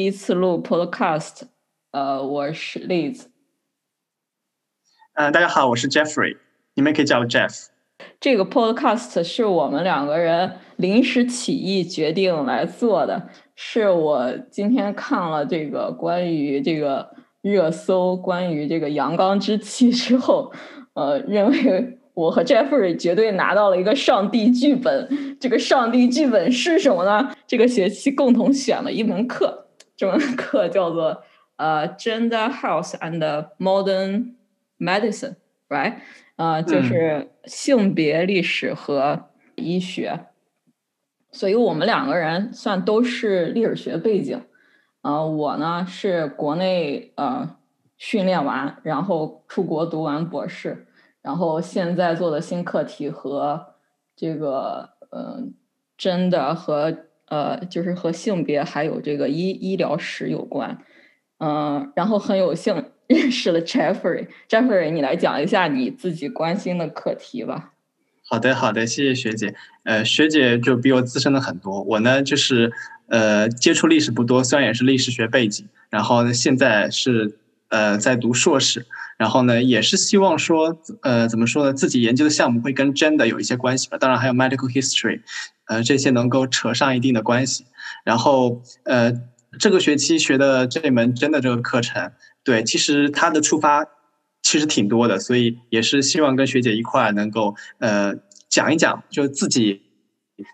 第一次录 Podcast，呃，我是 Liz。嗯，大家好，我是 Jeffrey，你们可以叫我 Jeff。这个 Podcast 是我们两个人临时起意决定来做的，是我今天看了这个关于这个热搜，关于这个阳刚之气之后，呃，认为我和 Jeffrey 绝对拿到了一个上帝剧本。这个上帝剧本是什么呢？这个学期共同选了一门课，这门课叫做呃 Gender Health and Modern Medicine，right？呃，就是性别历史和医学，所以我们两个人算都是历史学背景。呃，我呢是国内呃训练完，然后出国读完博士，然后现在做的新课题和这个呃真的和呃就是和性别还有这个医医疗史有关。嗯，然后很有幸。认识了 Jeffrey，Jeffrey，你来讲一下你自己关心的课题吧。好的，好的，谢谢学姐。呃，学姐就比我资深了很多。我呢，就是呃，接触历史不多，虽然也是历史学背景，然后呢，现在是呃在读硕士，然后呢，也是希望说，呃，怎么说呢，自己研究的项目会跟 gender 有一些关系吧。当然还有 medical history，呃，这些能够扯上一定的关系。然后呃，这个学期学的这门真的这个课程。对，其实他的出发其实挺多的，所以也是希望跟学姐一块能够呃讲一讲，就自己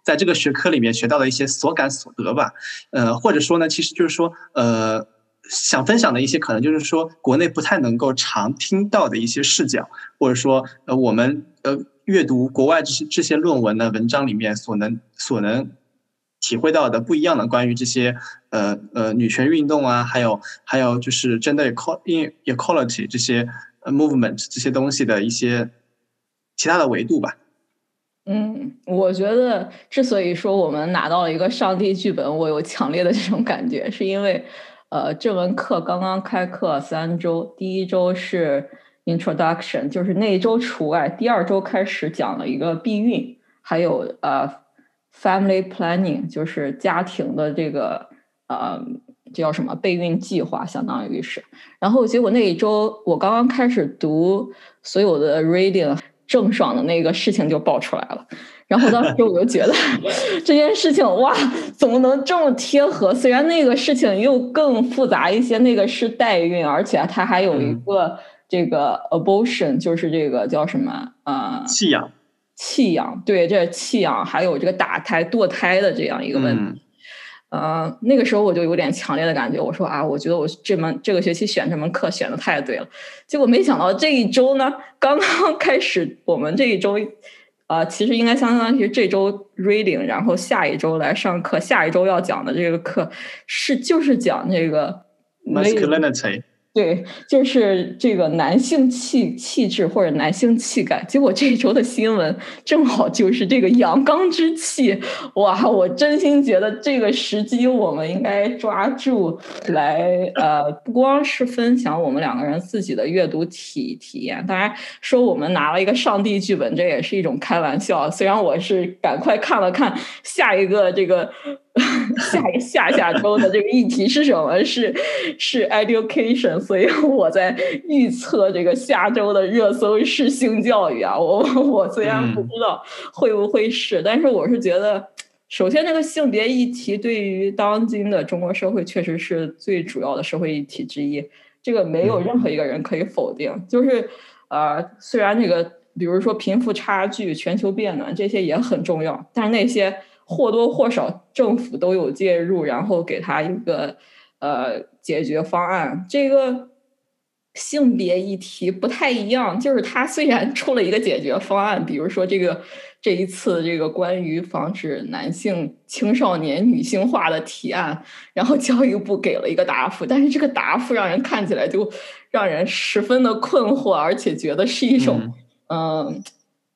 在这个学科里面学到的一些所感所得吧。呃，或者说呢，其实就是说呃想分享的一些可能就是说国内不太能够常听到的一些视角，或者说呃我们呃阅读国外这些这些论文的文章里面所能所能。体会到的不一样的关于这些呃呃女权运动啊，还有还有就是 gender equality 这些 movement 这些东西的一些其他的维度吧。嗯，我觉得之所以说我们拿到了一个上帝剧本，我有强烈的这种感觉，是因为呃这门课刚刚开课三周，第一周是 introduction，就是那一周除外，第二周开始讲了一个避孕，还有呃。Family planning 就是家庭的这个呃，这叫什么备孕计划，相当于是。然后结果那一周我刚刚开始读所有的 reading，郑爽的那个事情就爆出来了。然后当时我就觉得 这件事情哇，怎么能这么贴合？虽然那个事情又更复杂一些，那个是代孕，而且它还有一个这个 abortion，就是这个叫什么啊？弃养。弃养，对，这弃养还有这个打胎、堕胎的这样一个问题，呃，那个时候我就有点强烈的感觉，我说啊，我觉得我这门这个学期选这门课选的太对了。结果没想到这一周呢，刚刚开始，我们这一周，啊，其实应该相当于这周 reading，然后下一周来上课，下一周要讲的这个课是就是讲这个 masculinity。对，就是这个男性气气质或者男性气概。结果这一周的新闻正好就是这个阳刚之气，哇！我真心觉得这个时机我们应该抓住来，呃，不光是分享我们两个人自己的阅读体体验。当然，说我们拿了一个上帝剧本，这也是一种开玩笑。虽然我是赶快看了看下一个这个。下下下周的这个议题是什么？是是 education，所以我在预测这个下周的热搜是性教育啊。我我虽然不知道会不会是，但是我是觉得，首先这个性别议题对于当今的中国社会确实是最主要的社会议题之一，这个没有任何一个人可以否定。就是呃，虽然这个比如说贫富差距、全球变暖这些也很重要，但是那些。或多或少政府都有介入，然后给他一个呃解决方案。这个性别议题不太一样，就是他虽然出了一个解决方案，比如说这个这一次这个关于防止男性青少年女性化的提案，然后教育部给了一个答复，但是这个答复让人看起来就让人十分的困惑，而且觉得是一种嗯。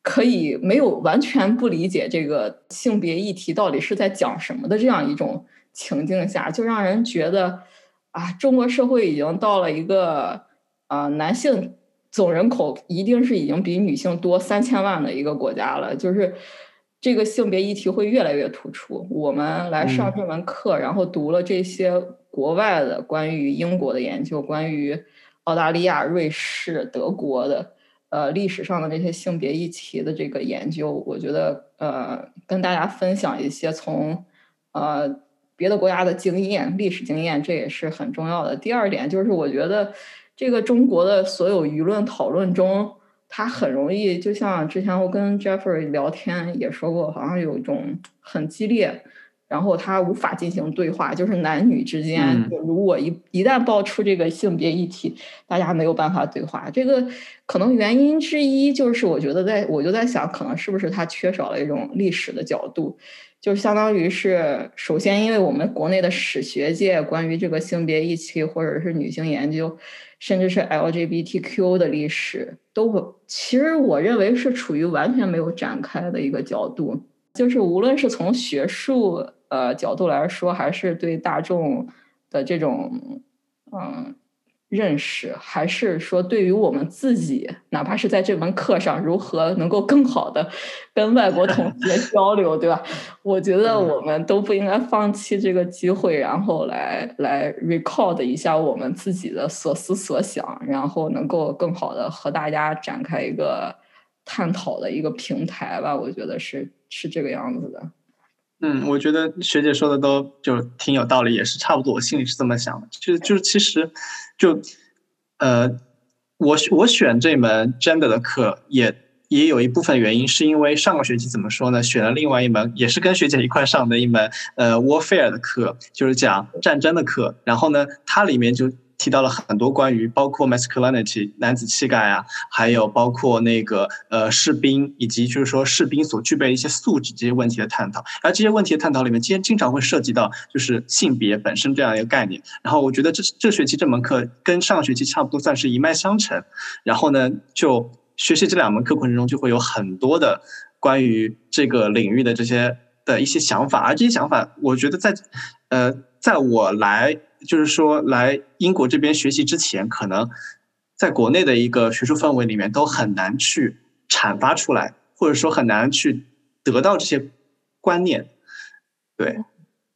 可以没有完全不理解这个性别议题到底是在讲什么的这样一种情境下，就让人觉得啊，中国社会已经到了一个啊男性总人口一定是已经比女性多三千万的一个国家了。就是这个性别议题会越来越突出。我们来上这门课，然后读了这些国外的关于英国的研究，关于澳大利亚、瑞士、德国的呃历史上的这些性别议题的这个研究，我觉得呃跟大家分享一些从呃别的国家的经验、历史经验，这也是很重要的。第二点就是，我觉得这个中国的所有舆论讨论中。它很容易，就像之前我跟 Jeffrey 聊天也说过，好像有一种很激烈，然后他无法进行对话，就是男女之间，如果一一旦爆出这个性别议题，大家没有办法对话。这个可能原因之一就是，我觉得在我就在想，可能是不是他缺少了一种历史的角度，就相当于是首先，因为我们国内的史学界关于这个性别议题或者是女性研究。甚至是 LGBTQ 的历史，都其实我认为是处于完全没有展开的一个角度。就是无论是从学术呃角度来说，还是对大众的这种嗯。认识，还是说对于我们自己，哪怕是在这门课上，如何能够更好的跟外国同学 交流，对吧？我觉得我们都不应该放弃这个机会，然后来来 record 一下我们自己的所思所想，然后能够更好的和大家展开一个探讨的一个平台吧。我觉得是是这个样子的。嗯，我觉得学姐说的都就挺有道理，也是差不多，我心里是这么想的。就就是其实。就，呃，我我选这门 gender 的课，也也有一部分原因，是因为上个学期怎么说呢？选了另外一门，也是跟学姐一块上的一门，呃，warfare 的课，就是讲战争的课。然后呢，它里面就。提到了很多关于包括 masculinity 男子气概啊，还有包括那个呃士兵以及就是说士兵所具备的一些素质这些问题的探讨，而这些问题的探讨里面，今天经常会涉及到就是性别本身这样一个概念。然后我觉得这这学期这门课跟上学期差不多，算是一脉相承。然后呢，就学习这两门课过程中，就会有很多的关于这个领域的这些的一些想法，而这些想法，我觉得在呃，在我来。就是说，来英国这边学习之前，可能在国内的一个学术氛围里面都很难去阐发出来，或者说很难去得到这些观念。对，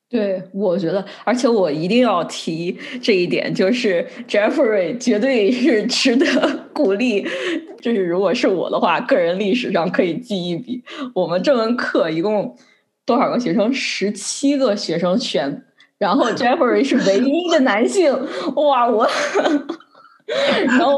对，我觉得，而且我一定要提这一点，就是 Jeffrey 绝对是值得鼓励。就是如果是我的话，个人历史上可以记一笔。我们这门课一共多少个学生？十七个学生选。然后 Jeffrey 是唯一的男性，哇！我，然后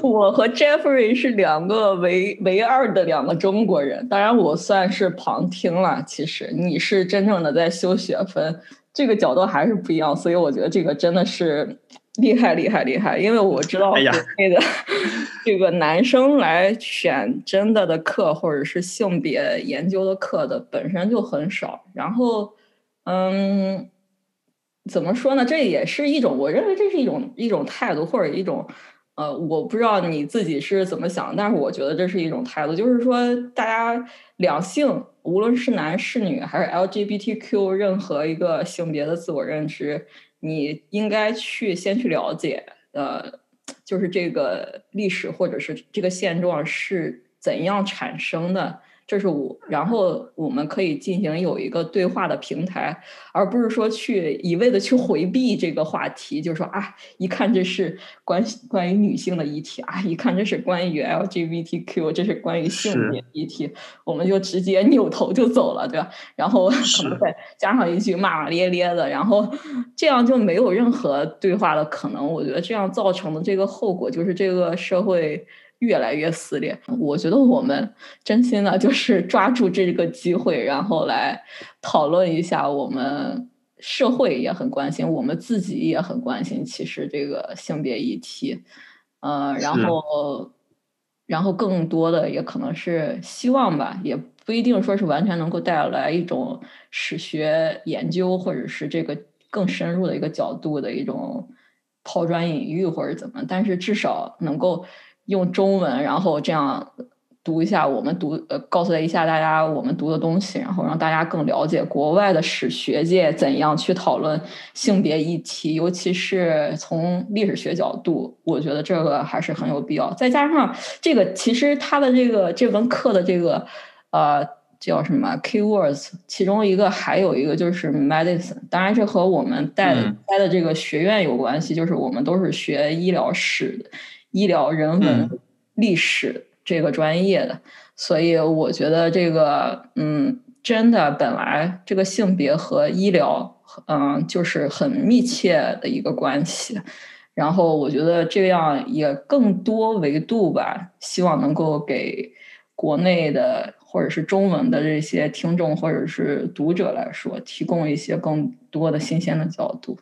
我和 Jeffrey 是两个唯唯二的两个中国人，当然我算是旁听了。其实你是真正的在修学分，这个角度还是不一样。所以我觉得这个真的是厉害厉害厉害，因为我知道国内的 这个男生来选真的的课或者是性别研究的课的本身就很少。然后，嗯。怎么说呢？这也是一种，我认为这是一种一种态度，或者一种，呃，我不知道你自己是怎么想，但是我觉得这是一种态度，就是说，大家两性，无论是男是女，还是 LGBTQ 任何一个性别的自我认知，你应该去先去了解，呃，就是这个历史或者是这个现状是怎样产生的。这是我，然后我们可以进行有一个对话的平台，而不是说去一味的去回避这个话题，就是说啊，一看这是关关于女性的议题啊，一看这是关于 LGBTQ，这是关于性别议题，我们就直接扭头就走了，对吧？然后可能再加上一句骂骂咧咧的，然后这样就没有任何对话的可能。我觉得这样造成的这个后果就是这个社会。越来越撕裂，我觉得我们真心的就是抓住这个机会，然后来讨论一下我们社会也很关心，我们自己也很关心，其实这个性别议题，呃，然后，然后更多的也可能是希望吧，也不一定说是完全能够带来一种史学研究或者是这个更深入的一个角度的一种抛砖引玉或者怎么，但是至少能够。用中文，然后这样读一下我们读呃，告诉一下大家我们读的东西，然后让大家更了解国外的史学界怎样去讨论性别议题，尤其是从历史学角度，我觉得这个还是很有必要。再加上这个，其实他的这个这门课的这个呃。叫什么 keywords，其中一个还有一个就是 medicine。当然，这和我们带带的这个学院有关系，就是我们都是学医疗史的、医疗人文历史这个专业的，所以我觉得这个嗯，真的本来这个性别和医疗嗯就是很密切的一个关系。然后我觉得这样也更多维度吧，希望能够给国内的或者是中文的这些听众或者是读者来说，提供一些更多的新鲜的角度。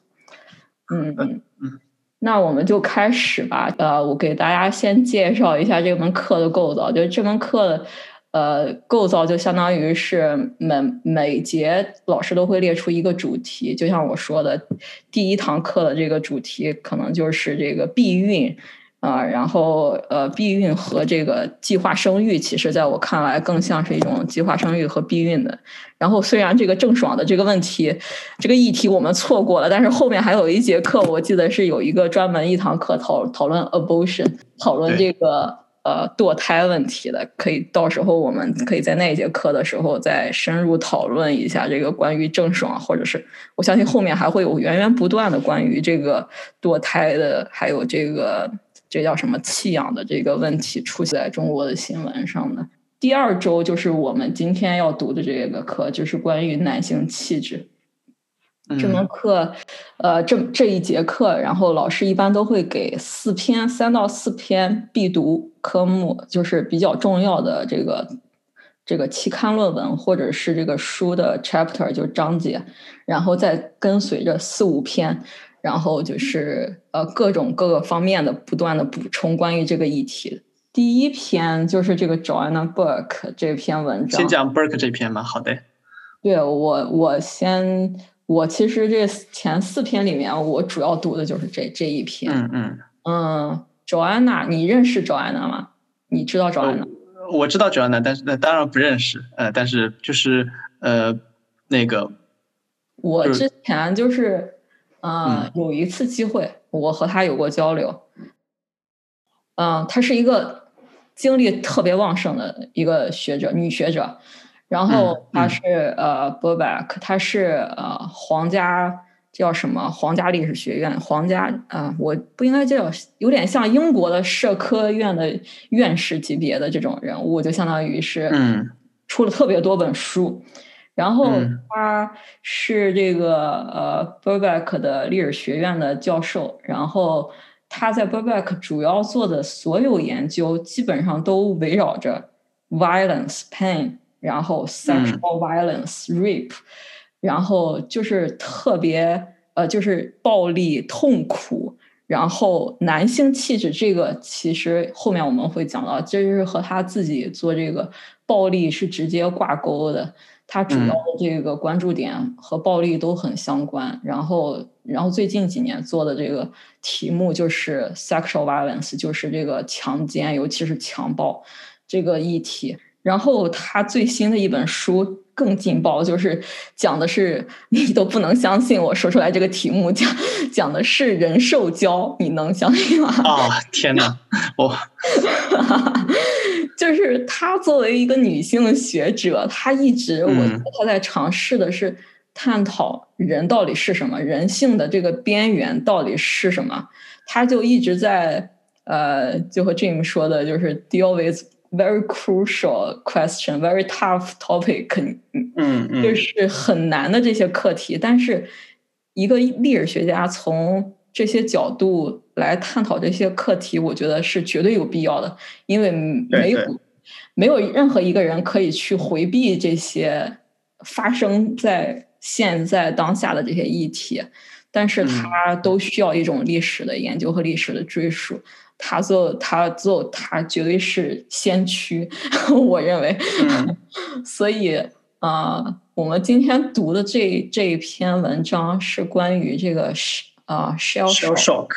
嗯嗯嗯，那我们就开始吧。呃，我给大家先介绍一下这门课的构造，就是这门课的。呃，构造就相当于是每每节老师都会列出一个主题，就像我说的，第一堂课的这个主题可能就是这个避孕啊，然后呃，避孕和这个计划生育，其实在我看来更像是一种计划生育和避孕的。然后虽然这个郑爽的这个问题，这个议题我们错过了，但是后面还有一节课，我记得是有一个专门一堂课讨讨论 abortion，讨论这个。呃，堕胎问题的，可以到时候我们可以在那一节课的时候再深入讨论一下这个关于郑爽，或者是我相信后面还会有源源不断的关于这个堕胎的，还有这个这叫什么弃养的这个问题出现在中国的新闻上的。第二周就是我们今天要读的这个课，就是关于男性气质。这门课，呃，这这一节课，然后老师一般都会给四篇，三到四篇必读科目，就是比较重要的这个这个期刊论文或者是这个书的 chapter 就章节，然后再跟随着四五篇，然后就是呃各种各个方面的不断的补充关于这个议题。第一篇就是这个 Joanna Burke 这篇文章，先讲 Burke 这篇吧？好的，对我我先。我其实这前四篇里面，我主要读的就是这这一篇。嗯嗯嗯，Joanna，，你认识 Joanna 吗？你知道 Joanna？、哦？我知道 Joanna，，但是那当然不认识。呃，但是就是呃那个，我之前就是嗯有一次机会，我和她有过交流。嗯，她是一个精力特别旺盛的一个学者，女学者。然后她是呃，Burbank，她是呃皇家叫什么皇家历史学院皇家啊，我不应该叫有点像英国的社科院的院士级别的这种人物，就相当于是嗯出了特别多本书。然后他是这个呃 Burbank 的历史学院的教授，然后他在 Burbank 主要做的所有研究基本上都围绕着 violence pain。然后 sexual violence rape，然后就是特别呃，就是暴力痛苦，然后男性气质这个其实后面我们会讲到，这就是和他自己做这个暴力是直接挂钩的，他主要的这个关注点和暴力都很相关。然后，然后最近几年做的这个题目就是 sexual violence，就是这个强奸，尤其是强暴这个议题。然后他最新的一本书更劲爆，就是讲的是 你都不能相信我说出来这个题目，讲讲的是人兽交，你能相信吗？啊，天哪！我就是她作为一个女性学者，她一直我她在尝试的是探讨人到底是什么，人性的这个边缘到底是什么，她就一直在呃，就和 Jim 说的，就是 deal with。Very crucial question, very tough topic，嗯嗯，就是很难的这些课题。但是，一个历史学家从这些角度来探讨这些课题，我觉得是绝对有必要的，因为没有没有任何一个人可以去回避这些发生在现在当下的这些议题，但是他都需要一种历史的研究和历史的追溯。他做，他做，他绝对是先驱，我认为。所以，啊，我们今天读的这这一篇文章是关于这个是啊，shell shock。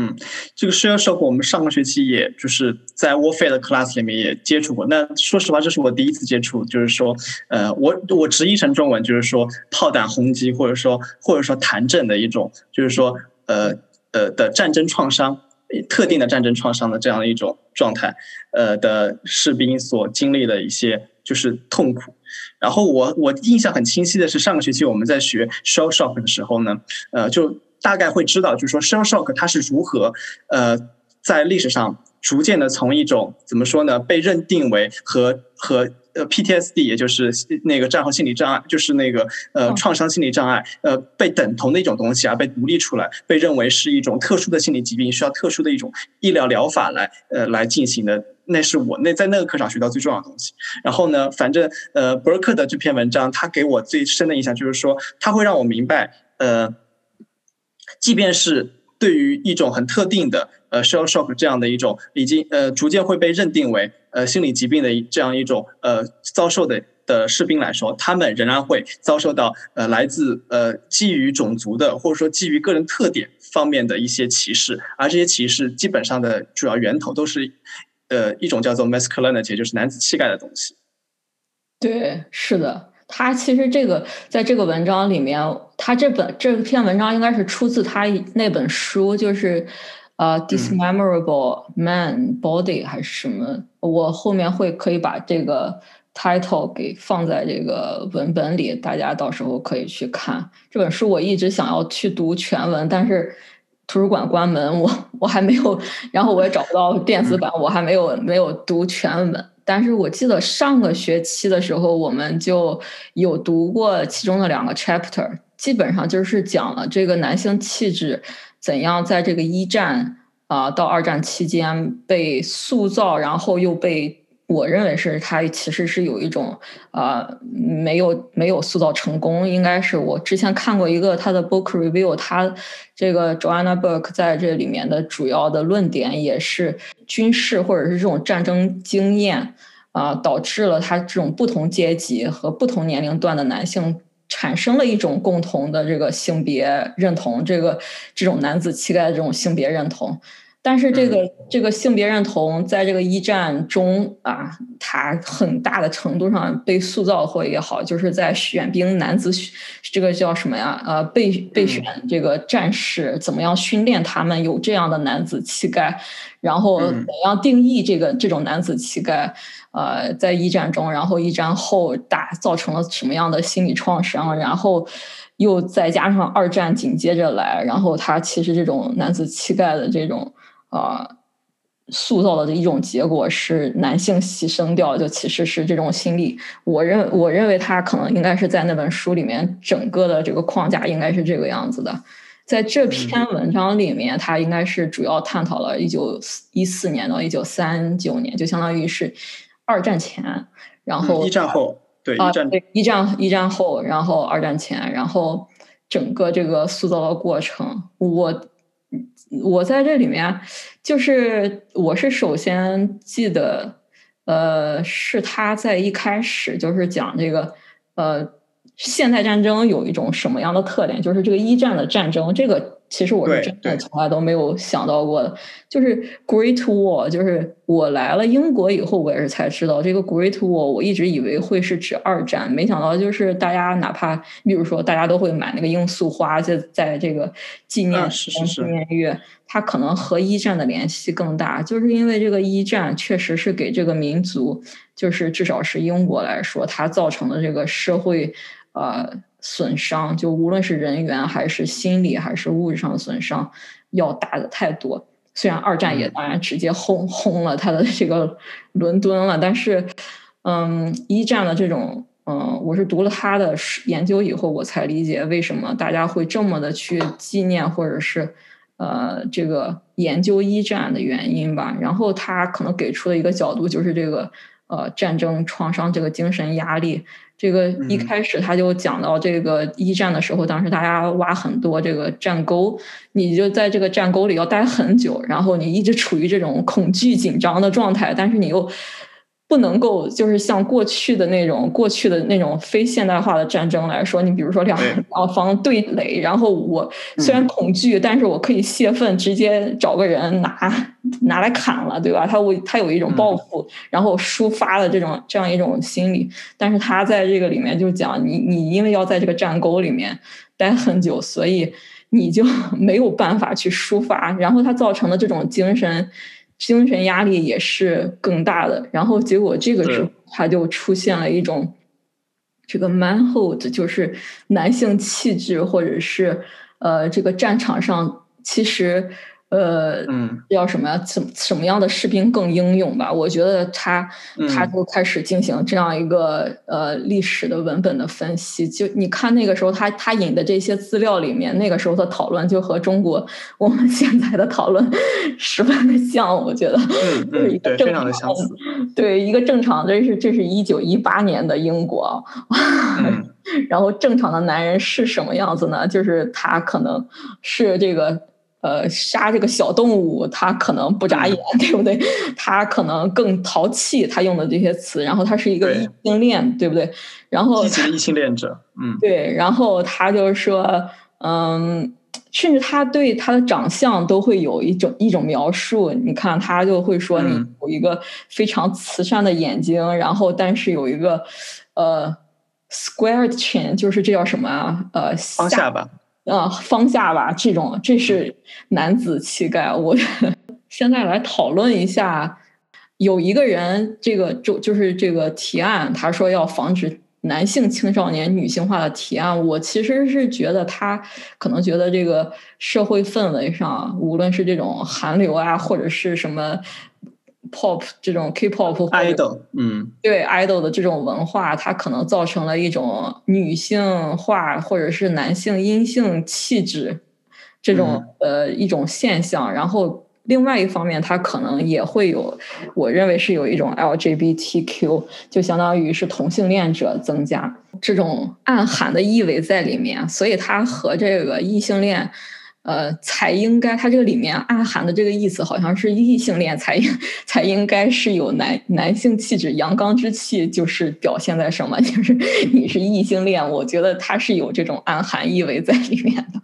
嗯，这个 shell shock 我们上个学期也就是在 warfare 的 class 里面也接触过。那说实话，这是我第一次接触，就是说，呃，我我直译成中文就是说炮弹轰击，或者说或者说弹震的一种，就是说，呃呃的战争创伤。特定的战争创伤的这样的一种状态，呃的士兵所经历的一些，就是痛苦。然后我我印象很清晰的是，上个学期我们在学 shell shock 的时候呢，呃，就大概会知道，就是说 shell shock 它是如何呃在历史上逐渐的从一种怎么说呢，被认定为和和。呃，PTSD 也就是那个战后心理障碍，就是那个呃创伤心理障碍，呃被等同的一种东西啊，被独立出来，被认为是一种特殊的心理疾病，需要特殊的一种医疗疗法来呃来进行的。那是我那在那个课上学到最重要的东西。然后呢，反正呃伯克的这篇文章，他给我最深的印象就是说，他会让我明白，呃，即便是对于一种很特定的。呃，shell shock 这样的一种已经呃逐渐会被认定为呃心理疾病的这样一种呃遭受的的士兵来说，他们仍然会遭受到呃来自呃基于种族的或者说基于个人特点方面的一些歧视，而这些歧视基本上的主要源头都是呃一种叫做 masculinity，就是男子气概的东西。对，是的，他其实这个在这个文章里面，他这本这篇文章应该是出自他那本书，就是。呃，dismemorable man body 还是什么？我后面会可以把这个 title 给放在这个文本里，大家到时候可以去看这本书。我一直想要去读全文，但是图书馆关门，我我还没有，然后我也找不到电子版，我还没有没有读全文。但是我记得上个学期的时候，我们就有读过其中的两个 chapter，基本上就是讲了这个男性气质。怎样在这个一战啊到二战期间被塑造，然后又被我认为是他其实是有一种啊没有没有塑造成功，应该是我之前看过一个他的 book review，他这个 Joanna Book 在这里面的主要的论点也是军事或者是这种战争经验啊导致了他这种不同阶级和不同年龄段的男性。产生了一种共同的这个性别认同，这个这种男子气概的这种性别认同，但是这个这个性别认同在这个一战中啊，它很大的程度上被塑造或也好，就是在选兵男子这个叫什么呀？呃，备备选这个战士怎么样训练他们有这样的男子气概，然后怎样定义这个这种男子气概？呃，在一战中，然后一战后打造成了什么样的心理创伤？然后又再加上二战紧接着来，然后他其实这种男子气概的这种啊塑造的一种结果是男性牺牲掉，就其实是这种心理。我认我认为他可能应该是在那本书里面整个的这个框架应该是这个样子的。在这篇文章里面，他应该是主要探讨了一九一四年到一九三九年，就相当于是。二战前，然后一战后，对一战对一战一战后，然后二战前，然后整个这个塑造的过程，我我在这里面，就是我是首先记得，呃，是他在一开始就是讲这个，呃，现代战争有一种什么样的特点，就是这个一战的战争，这个。其实我是真的从来都没有想到过的，就是 Great Wall，就是我来了英国以后，我也是才知道这个 Great Wall 我一直以为会是指二战，没想到就是大家哪怕比如说大家都会买那个罂粟花，在在这个纪念纪念月，它可能和一战的联系更大，就是因为这个一战确实是给这个民族，就是至少是英国来说，它造成的这个社会，呃。损伤就无论是人员还是心理还是物质上的损伤要大的太多。虽然二战也当然直接轰轰了他的这个伦敦了，但是，嗯，一战的这种，嗯，我是读了他的研究以后，我才理解为什么大家会这么的去纪念或者是呃这个研究一战的原因吧。然后他可能给出的一个角度就是这个呃战争创伤这个精神压力。这个一开始他就讲到这个一战的时候，当时大家挖很多这个战沟，你就在这个战沟里要待很久，然后你一直处于这种恐惧紧张的状态，但是你又。不能够就是像过去的那种过去的那种非现代化的战争来说，你比如说两两方对垒，然后我虽然恐惧，但是我可以泄愤，直接找个人拿拿来砍了，对吧？他为他有一种报复，然后抒发的这种这样一种心理。但是他在这个里面就讲，你你因为要在这个战沟里面待很久，所以你就 没有办法去抒发，然后他造成的这种精神。精神压力也是更大的。然后结果这个时候他就出现了一种这个 manhood，就是男性气质，或者是呃这个战场上其实。呃，嗯，叫什么呀？怎什么样的士兵更英勇吧？我觉得他他就开始进行这样一个呃历史的文本的分析。就你看那个时候他他引的这些资料里面，那个时候的讨论就和中国我们现在的讨论 十分的像。我觉得，嗯嗯，对，非常的相似。对，一个正常，这是这是一九一八年的英国，然后正常的男人是什么样子呢？就是他可能是这个。呃，杀这个小动物，它可能不眨眼，对不对？它可能更淘气，它用的这些词。然后它是一个异性恋，对不对？然后积极异性恋者，嗯，对。然后他就是说，嗯，甚至他对他的长相都会有一种一种描述。你看，他就会说，你有一个非常慈善的眼睛，然后但是有一个呃 squared chin，就是这叫什么啊？呃，方下巴。啊，方下吧，这种这是男子气概。我 现在来讨论一下，有一个人，这个就就是这个提案，他说要防止男性青少年女性化的提案。我其实是觉得他可能觉得这个社会氛围上，无论是这种韩流啊，或者是什么。Pop 这种 K-pop，idol，嗯，对 idol 的这种文化，它可能造成了一种女性化或者是男性阴性气质这种呃一种现象。然后另外一方面，它可能也会有，我认为是有一种 LGBTQ，就相当于是同性恋者增加这种暗含的意味在里面，所以它和这个异性恋。呃，才应该，它这个里面暗含的这个意思，好像是异性恋才应 才应该是有男男性气质、阳刚之气，就是表现在什么？就是你是异性恋，我觉得它是有这种暗含意味在里面的。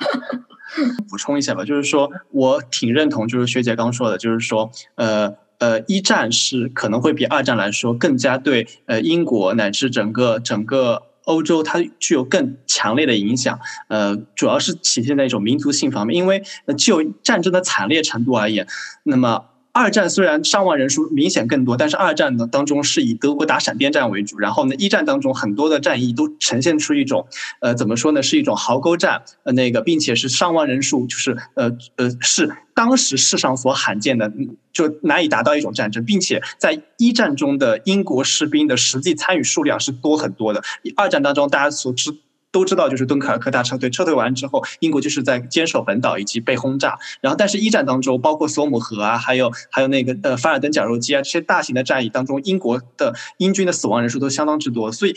补充一下吧，就是说我挺认同，就是学姐刚说的，就是说，呃呃，一战是可能会比二战来说更加对呃英国乃至整个整个。欧洲它具有更强烈的影响，呃，主要是体现在一种民族性方面，因为就战争的惨烈程度而言，那么。二战虽然伤亡人数明显更多，但是二战的当中是以德国打闪电战为主。然后呢，一战当中很多的战役都呈现出一种，呃，怎么说呢，是一种壕沟战，呃，那个，并且是伤亡人数就是呃呃是当时世上所罕见的，就难以达到一种战争，并且在一战中的英国士兵的实际参与数量是多很多的。二战当中大家所知。都知道，就是敦刻尔克大撤退，撤退完之后，英国就是在坚守本岛以及被轰炸。然后，但是一战当中，包括索姆河啊，还有还有那个呃凡尔登绞肉机啊，这些大型的战役当中，英国的英军的死亡人数都相当之多。所以，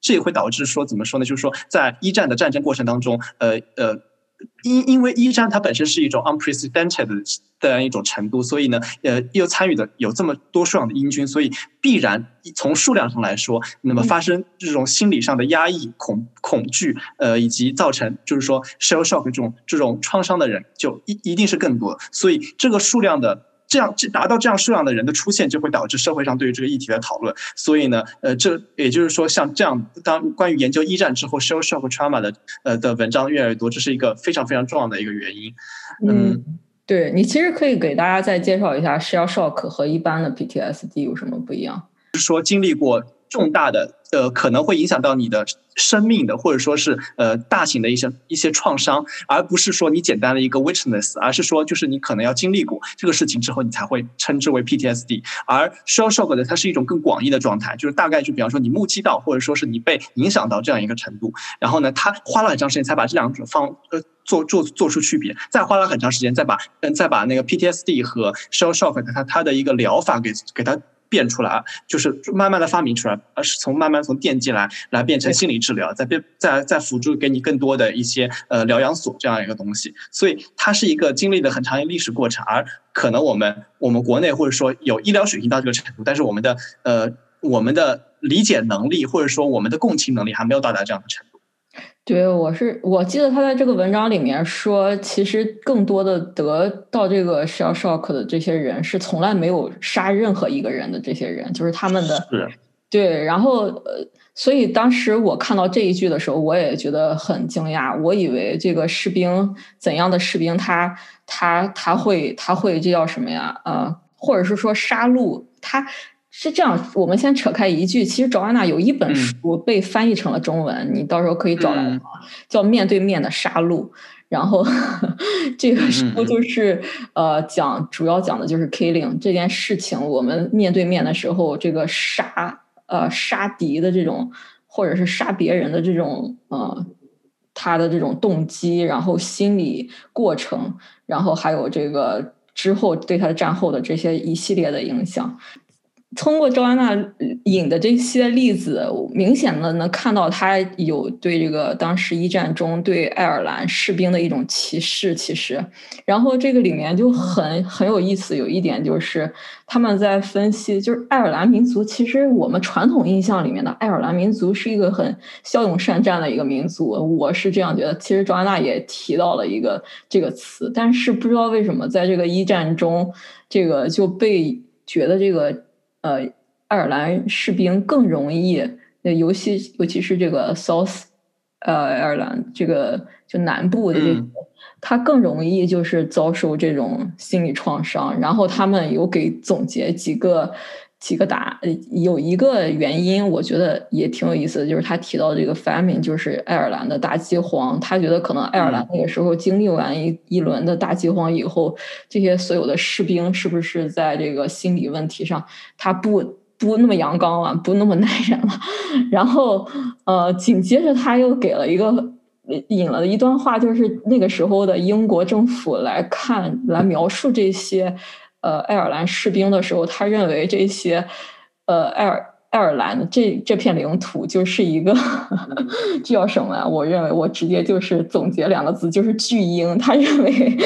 这也会导致说，怎么说呢？就是说，在一战的战争过程当中，呃呃。因因为一战它本身是一种 unprecedented 的这样一种程度，所以呢，呃，又参与的有这么多数量的英军，所以必然从数量上来说，那么发生这种心理上的压抑、恐恐惧，呃，以及造成就是说 shell shock 这种这种创伤的人，就一一定是更多，所以这个数量的。这样，这达到这样数量的人的出现，就会导致社会上对于这个议题的讨论。所以呢，呃，这也就是说，像这样，当关于研究一战之后 shell shock trauma 的呃的文章越来越多，这是一个非常非常重要的一个原因。嗯，对你其实可以给大家再介绍一下 shell shock 和一般的 PTSD 有什么不一样？是说经历过。重大的呃，可能会影响到你的生命的，或者说是呃大型的一些一些创伤，而不是说你简单的一个 witness，而是说就是你可能要经历过这个事情之后，你才会称之为 PTSD。而 shell shock 的它是一种更广义的状态，就是大概就比方说你目击到，或者说是你被影响到这样一个程度，然后呢，他花了很长时间才把这两种方呃做做做出区别，再花了很长时间再把嗯再把那个 PTSD 和 shell shock 它它的一个疗法给给它。变出来啊，就是慢慢的发明出来，而是从慢慢从电击来来变成心理治疗，再变再再辅助给你更多的一些呃疗养所这样一个东西，所以它是一个经历了很长一个历史过程，而可能我们我们国内或者说有医疗水平到这个程度，但是我们的呃我们的理解能力或者说我们的共情能力还没有到达这样的程度。对，我是我记得他在这个文章里面说，其实更多的得到这个 shell shock 的这些人是从来没有杀任何一个人的这些人，就是他们的对。然后呃，所以当时我看到这一句的时候，我也觉得很惊讶。我以为这个士兵怎样的士兵，他他他会他会这叫什么呀？呃，或者是说杀戮，他是这样。我们先扯开一句，其实赵安娜有一本书被翻译成了中文，你到时候可以找来，叫《面对面的杀戮》。然后 这个书就是呃讲，主要讲的就是 killing 这件事情。我们面对面的时候，这个杀呃杀敌的这种，或者是杀别人的这种呃他的这种动机，然后心理过程，然后还有这个之后对他的战后的这些一系列的影响。通过周安娜引的这些例子，明显的能看到他有对这个当时一战中对爱尔兰士兵的一种歧视。其实，然后这个里面就很很有意思，有一点就是他们在分析，就是爱尔兰民族。其实我们传统印象里面的爱尔兰民族是一个很骁勇善战的一个民族，我是这样觉得。其实周安娜也提到了一个这个词，但是不知道为什么在这个一战中，这个就被觉得这个。呃，爱尔兰士兵更容易，呃，尤其尤其是这个 South，呃，爱尔兰这个就南部的这个，他更容易就是遭受这种心理创伤。然后他们有给总结几个。几个答，有一个原因，我觉得也挺有意思的，就是他提到这个 famine，就是爱尔兰的大饥荒。他觉得可能爱尔兰那个时候经历完一一轮的大饥荒以后，这些所有的士兵是不是在这个心理问题上，他不不那么阳刚了，不那么 耐人了。然后，呃，紧接着他又给了一个引了一段话，就是那个时候的英国政府来看来描述这些。呃，爱尔兰士兵的时候，他认为这些，呃，爱尔爱尔兰这这片领土就是一个，这叫什么呀？我认为我直接就是总结两个字，就是巨婴。他认为，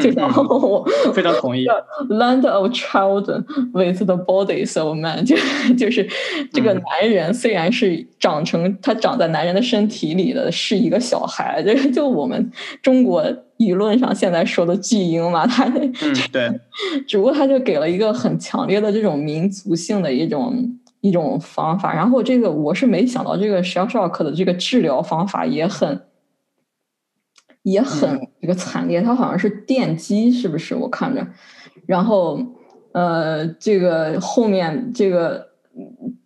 就然后我 非常同意。Land of children with the bodies of men，就就是这个男人虽然是长成他长在男人的身体里的是一个小孩，就就我们中国。舆论上现在说的巨婴嘛，他嗯 对，只不过他就给了一个很强烈的这种民族性的一种一种方法，然后这个我是没想到这个 shell shock 的这个治疗方法也很也很这个惨烈，它好像是电击是不是？我看着，然后呃，这个后面这个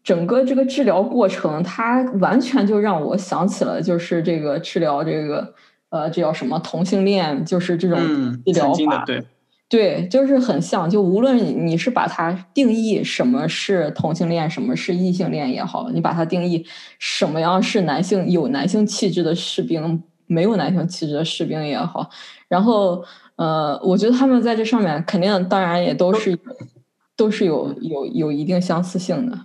整个这个治疗过程，它完全就让我想起了就是这个治疗这个。呃，这叫什么同性恋？就是这种治疗法，对，对，就是很像。就无论你是把它定义什么是同性恋，什么是异性恋也好，你把它定义什么样是男性有男性气质的士兵，没有男性气质的士兵也好，然后呃，我觉得他们在这上面肯定，当然也都是都是有有有一定相似性的。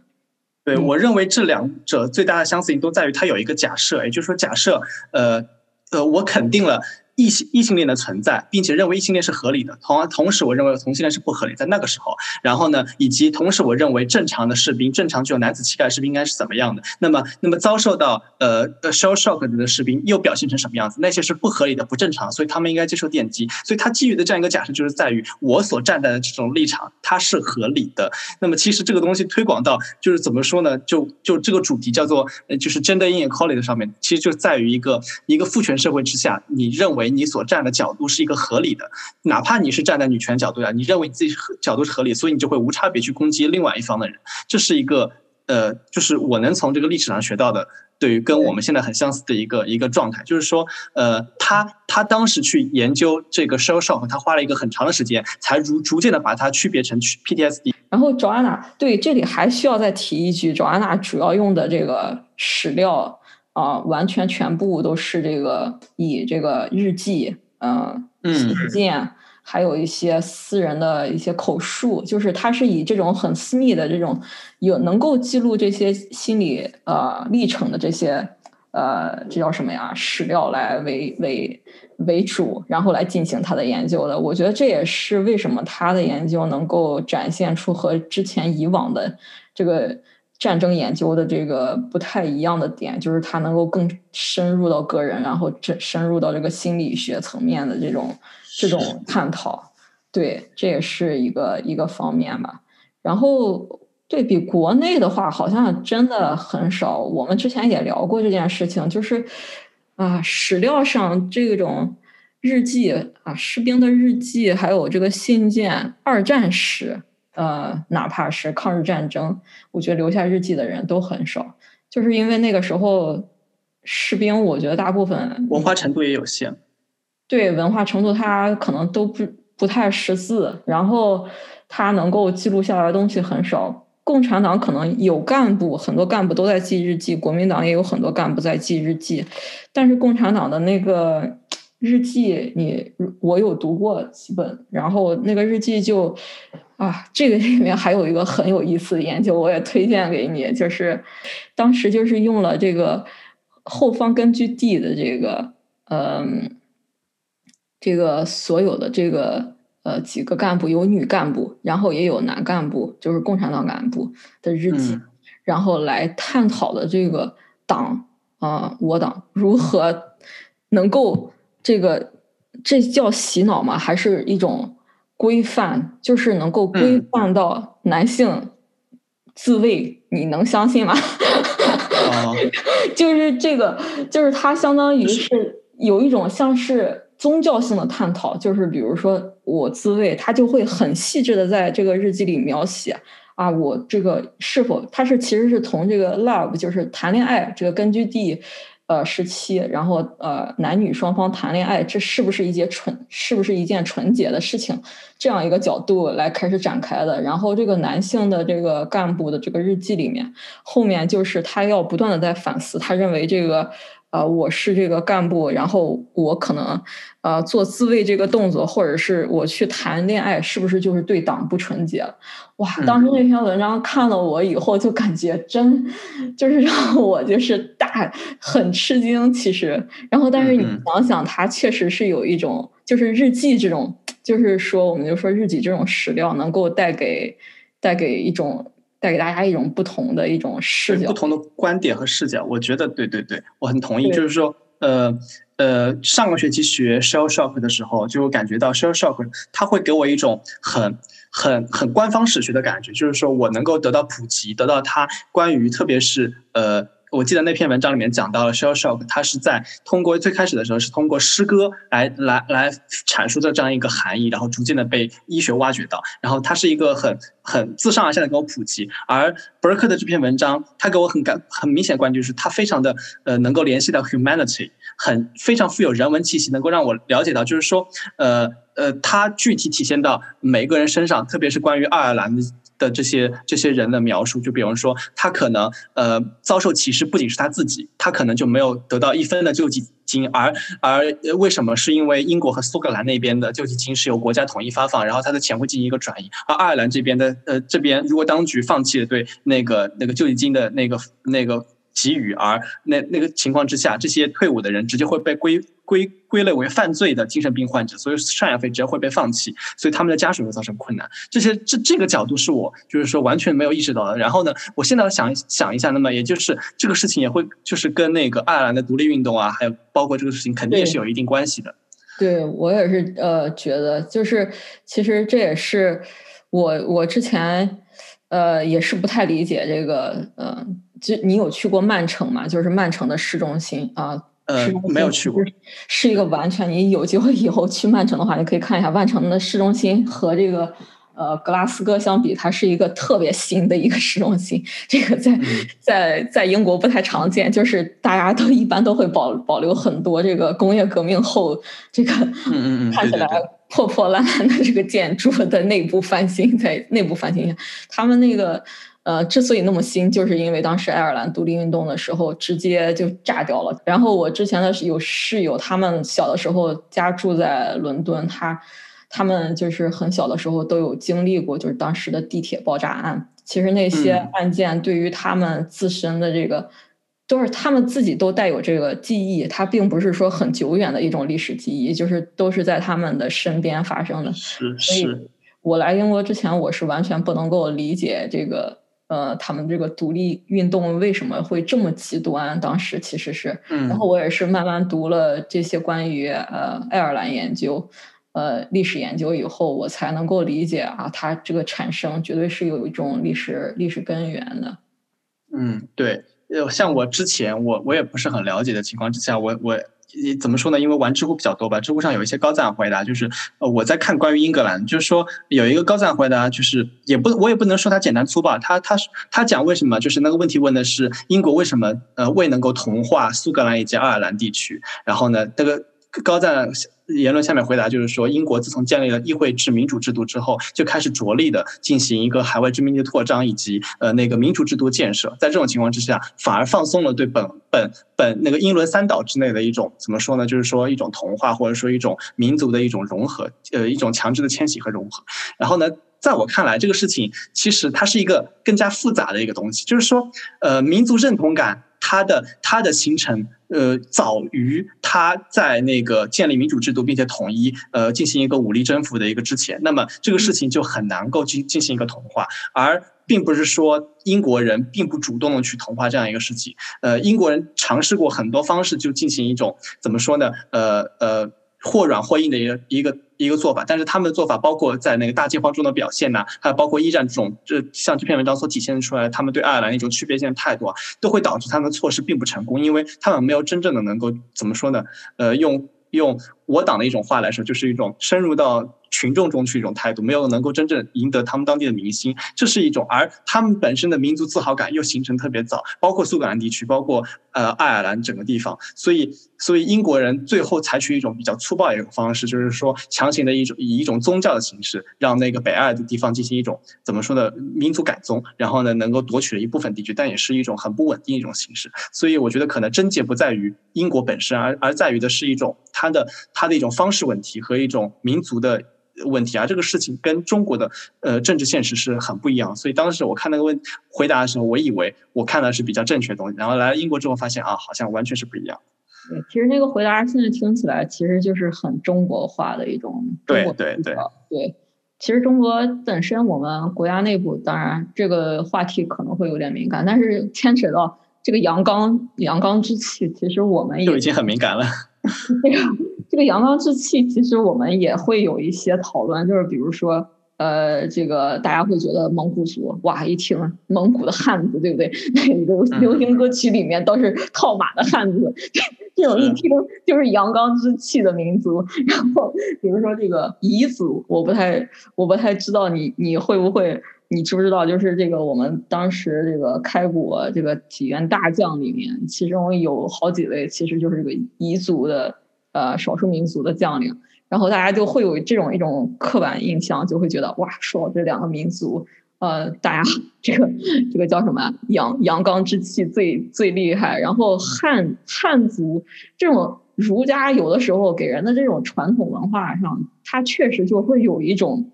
对我认为这两者最大的相似性都在于它有一个假设，也就是说，假设呃。呃，我肯定了。异性异性恋的存在，并且认为异性恋是合理的。同同时，我认为同性恋是不合理。在那个时候，然后呢，以及同时，我认为正常的士兵，正常具有男子气概的士兵应该是怎么样的？那么，那么遭受到呃呃 shell shock 的士兵又表现成什么样子？那些是不合理的、不正常，所以他们应该接受电击。所以他基于的这样一个假设，就是在于我所站在的这种立场，它是合理的。那么，其实这个东西推广到就是怎么说呢？就就这个主题叫做呃就是 gender inequality 上面，其实就在于一个一个父权社会之下，你认为你所站的角。度是一个合理的，哪怕你是站在女权角度呀，你认为你自己角度是合理，所以你就会无差别去攻击另外一方的人。这是一个呃，就是我能从这个历史上学到的，对于跟我们现在很相似的一个一个状态，就是说，呃，他他当时去研究这个 shell shock，他花了一个很长的时间，才逐逐渐的把它区别成 PTSD。然后 Joanna 对这里还需要再提一句，Joanna 主要用的这个史料啊，完全全部都是这个以这个日记。嗯，信件，还有一些私人的一些口述，就是他是以这种很私密的这种有能够记录这些心理呃历程的这些呃这叫什么呀史料来为为为主，然后来进行他的研究的。我觉得这也是为什么他的研究能够展现出和之前以往的这个。战争研究的这个不太一样的点，就是它能够更深入到个人，然后这深入到这个心理学层面的这种这种探讨，对，这也是一个一个方面吧。然后对比国内的话，好像真的很少。我们之前也聊过这件事情，就是啊，史料上这种日记啊，士兵的日记，还有这个信件，二战史。呃，哪怕是抗日战争，我觉得留下日记的人都很少，就是因为那个时候士兵，我觉得大部分文化程度也有限，对文化程度他可能都不不太识字，然后他能够记录下来的东西很少。共产党可能有干部，很多干部都在记日记；国民党也有很多干部在记日记，但是共产党的那个日记，你我有读过几本，然后那个日记就啊，这个里面还有一个很有意思的研究，我也推荐给你，就是当时就是用了这个后方根据地的这个嗯，这个所有的这个。呃，几个干部有女干部，然后也有男干部，就是共产党干部的日记，然后来探讨的这个党啊，我党如何能够这个这叫洗脑吗？还是一种规范？就是能够规范到男性自卫，你能相信吗？就是这个，就是它相当于是有一种像是。宗教性的探讨，就是比如说我自慰，他就会很细致的在这个日记里描写啊，我这个是否他是其实是从这个 love 就是谈恋爱这个根据地呃时期，然后呃男女双方谈恋爱，这是不是一件纯是不是一件纯洁的事情这样一个角度来开始展开的。然后这个男性的这个干部的这个日记里面，后面就是他要不断的在反思，他认为这个。呃，我是这个干部，然后我可能呃做自卫这个动作，或者是我去谈恋爱，是不是就是对党不纯洁？哇，当时那篇文章看了我以后，就感觉真就是让我就是大很吃惊。其实，然后但是你想想，它确实是有一种就是日记这种，就是说我们就说日记这种史料能够带给带给一种。带给大家一种不同的一种视角，不同的观点和视角。我觉得，对对对，我很同意。就是说，呃呃，上个学期学 shell shock 的时候，就感觉到 shell shock 它会给我一种很很很官方史学的感觉，就是说我能够得到普及，得到它关于特别是呃。我记得那篇文章里面讲到了 shell shock，它是在通过最开始的时候是通过诗歌来来来阐述的这样一个含义，然后逐渐的被医学挖掘到，然后它是一个很很自上而下的给我普及。而伯克的这篇文章，他给我很感很明显的观点就是，他非常的呃能够联系到 humanity，很非常富有人文气息，能够让我了解到，就是说呃呃，他具体体现到每一个人身上，特别是关于爱尔兰的。的这些这些人的描述，就比如说，他可能呃遭受歧视，不仅是他自己，他可能就没有得到一分的救济金，而而为什么？是因为英国和苏格兰那边的救济金是由国家统一发放，然后他的钱会进行一个转移，而爱尔兰这边的呃这边，如果当局放弃了对那个那个救济金的那个那个。给予，而那那个情况之下，这些退伍的人直接会被归归归类为犯罪的精神病患者，所以赡养费直接会被放弃，所以他们的家属会造成困难。这些这这个角度是我就是说完全没有意识到的。然后呢，我现在想想一下，那么也就是这个事情也会就是跟那个爱尔兰的独立运动啊，还有包括这个事情肯定也是有一定关系的。对我也是呃觉得，就是其实这也是我我之前呃也是不太理解这个呃。就你有去过曼城吗？就是曼城的市中心啊，呃，没有去过，是一个完全。你有机会以后去曼城的话，你可以看一下曼城的市中心和这个呃格拉斯哥相比，它是一个特别新的一个市中心。这个在在在英国不太常见，就是大家都一般都会保保留很多这个工业革命后这个看起来破破烂烂的这个建筑的内部翻新，在内部翻新一下，他们那个。呃，之所以那么新，就是因为当时爱尔兰独立运动的时候，直接就炸掉了。然后我之前的有室友，他们小的时候家住在伦敦，他他们就是很小的时候都有经历过，就是当时的地铁爆炸案。其实那些案件对于他们自身的这个，都是他们自己都带有这个记忆，它并不是说很久远的一种历史记忆，就是都是在他们的身边发生的。是是。我来英国之前，我是完全不能够理解这个。呃，他们这个独立运动为什么会这么极端？当时其实是，然后我也是慢慢读了这些关于呃爱尔兰研究、呃历史研究以后，我才能够理解啊，它这个产生绝对是有一种历史历史根源的。嗯，对，像我之前我我也不是很了解的情况之下，我我。怎么说呢？因为玩知乎比较多吧，知乎上有一些高赞回答，就是呃我在看关于英格兰，就是说有一个高赞回答，就是也不我也不能说他简单粗暴，他他他讲为什么，就是那个问题问的是英国为什么呃未能够同化苏格兰以及爱尔兰地区，然后呢，这个高赞。言论下面回答就是说，英国自从建立了议会制民主制度之后，就开始着力的进行一个海外殖民地拓张以及呃那个民主制度建设。在这种情况之下，反而放松了对本本本那个英伦三岛之内的一种怎么说呢？就是说一种同化或者说一种民族的一种融合，呃一种强制的迁徙和融合。然后呢，在我看来，这个事情其实它是一个更加复杂的一个东西，就是说呃民族认同感。它的他的形成，呃，早于他在那个建立民主制度并且统一，呃，进行一个武力征服的一个之前，那么这个事情就很难够进进行一个同化，而并不是说英国人并不主动的去同化这样一个事情，呃，英国人尝试过很多方式就进行一种怎么说呢，呃呃。或软或硬的一个一个一个做法，但是他们的做法包括在那个大饥荒中的表现呐，还有包括一战这种，这像这篇文章所体现出来，他们对爱尔兰一种区别性的态度啊，都会导致他们的措施并不成功，因为他们没有真正的能够怎么说呢？呃，用用我党的一种话来说，就是一种深入到。群众中去一种态度，没有能够真正赢得他们当地的民心，这是一种；而他们本身的民族自豪感又形成特别早，包括苏格兰地区，包括呃爱尔兰整个地方。所以，所以英国人最后采取一种比较粗暴的一种方式，就是说强行的一种以一种宗教的形式，让那个北爱尔的地方进行一种怎么说呢民族改宗，然后呢能够夺取了一部分地区，但也是一种很不稳定一种形式。所以，我觉得可能症结不在于英国本身，而而在于的是一种它的它的一种方式问题和一种民族的。问题啊，这个事情跟中国的呃政治现实是很不一样，所以当时我看那个问回答的时候，我以为我看的是比较正确的东西，然后来了英国之后发现啊，好像完全是不一样。对，其实那个回答现在听起来其实就是很中国化的一种。对对对对，其实中国本身我们国家内部，当然这个话题可能会有点敏感，但是牵扯到这个阳刚阳刚之气，其实我们就已经很敏感了。这个这个阳刚之气，其实我们也会有一些讨论，就是比如说，呃，这个大家会觉得蒙古族，哇，一听蒙古的汉子，对不对？流流行歌曲里面都是套马的汉子，这种一听就是阳刚之气的民族。然后，比如说这个彝族，我不太我不太知道你你会不会。你知不知道，就是这个我们当时这个开国这个几员大将里面，其中有好几位其实就是这个彝族的呃少数民族的将领，然后大家就会有这种一种刻板印象，就会觉得哇，说这两个民族，呃，大家这个这个叫什么阳阳刚之气最最厉害，然后汉汉族这种儒家有的时候给人的这种传统文化上，它确实就会有一种。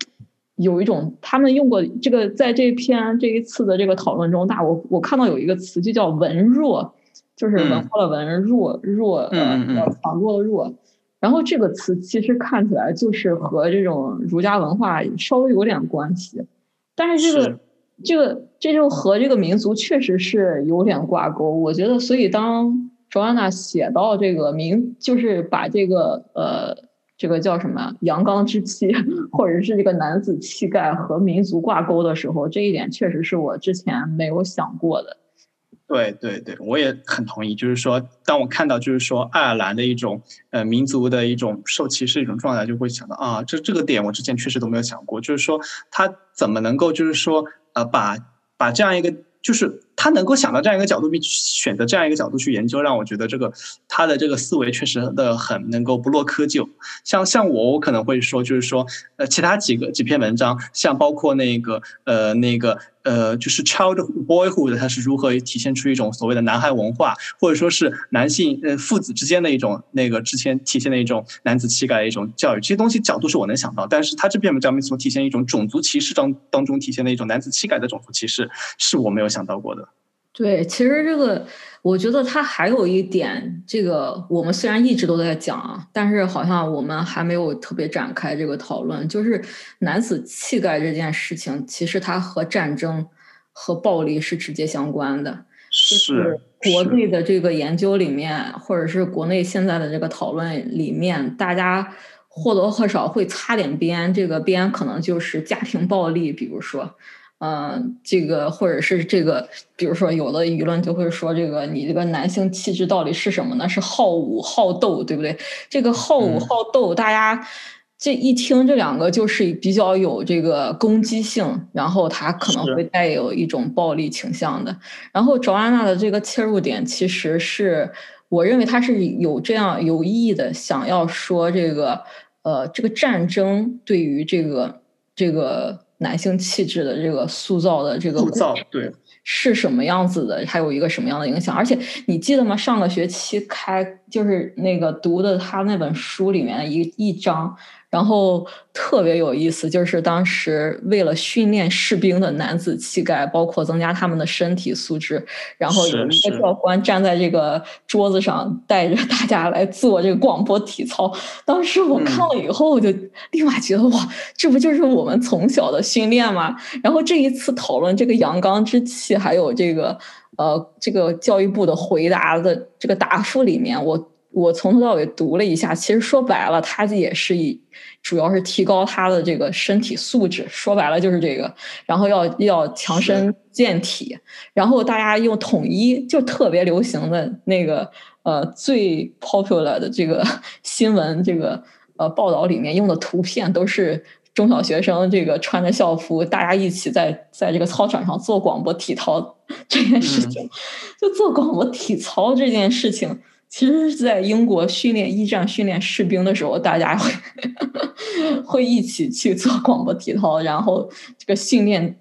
有一种，他们用过这个，在这篇这一次的这个讨论中，大我我看到有一个词就叫文弱，就是文化的文弱弱呃强弱的弱，然后这个词其实看起来就是和这种儒家文化稍微有点关系，但是这个这个这就和这个民族确实是有点挂钩。我觉得，所以当卓安娜写到这个民，就是把这个呃。这个叫什么阳刚之气，或者是这个男子气概和民族挂钩的时候，这一点确实是我之前没有想过的。对对对，我也很同意。就是说，当我看到就是说爱尔兰的一种呃民族的一种受歧视一种状态，就会想到啊，这这个点我之前确实都没有想过。就是说，他怎么能够就是说呃把把这样一个。就是他能够想到这样一个角度，并选择这样一个角度去研究，让我觉得这个他的这个思维确实的很能够不落窠臼。像像我，我可能会说，就是说，呃，其他几个几篇文章，像包括那个呃那个。呃，就是 child boyhood，它是如何体现出一种所谓的男孩文化，或者说是男性呃父子之间的一种那个之前体现的一种男子气概的一种教育，这些东西角度是我能想到，但是他这篇文章所体现一种种族歧视当当中体现的一种男子气概的种族歧视，是我没有想到过的。对，其实这个我觉得它还有一点，这个我们虽然一直都在讲啊，但是好像我们还没有特别展开这个讨论，就是男子气概这件事情，其实它和战争和暴力是直接相关的。是国内的这个研究里面，或者是国内现在的这个讨论里面，大家或多或少会擦点边，这个边可能就是家庭暴力，比如说。嗯，这个或者是这个，比如说有的舆论就会说，这个你这个男性气质到底是什么呢？是好武好斗，对不对？这个好武好斗，大家这一听这两个就是比较有这个攻击性，然后他可能会带有一种暴力倾向的。然后卓安娜的这个切入点，其实是我认为他是有这样有意义的，想要说这个呃，这个战争对于这个这个。男性气质的这个塑造的这个塑造，对是什么样子的？还有一个什么样的影响？而且你记得吗？上个学期开就是那个读的他那本书里面一一章。然后特别有意思，就是当时为了训练士兵的男子气概，包括增加他们的身体素质，然后有一个教官站在这个桌子上，带着大家来做这个广播体操。当时我看了以后，我就立马觉得哇，这不就是我们从小的训练吗？然后这一次讨论这个阳刚之气，还有这个呃，这个教育部的回答的这个答复里面，我。我从头到尾读了一下，其实说白了，他也是以主要是提高他的这个身体素质，说白了就是这个，然后要要强身健体，然后大家用统一就特别流行的那个呃最 popular 的这个 新闻这个呃报道里面用的图片都是中小学生这个穿着校服，大家一起在在这个操场上做广播体操 这件事情，就做广播体操这件事情。其实是在英国训练一战训练士兵的时候，大家会 会一起去做广播体操，然后这个训练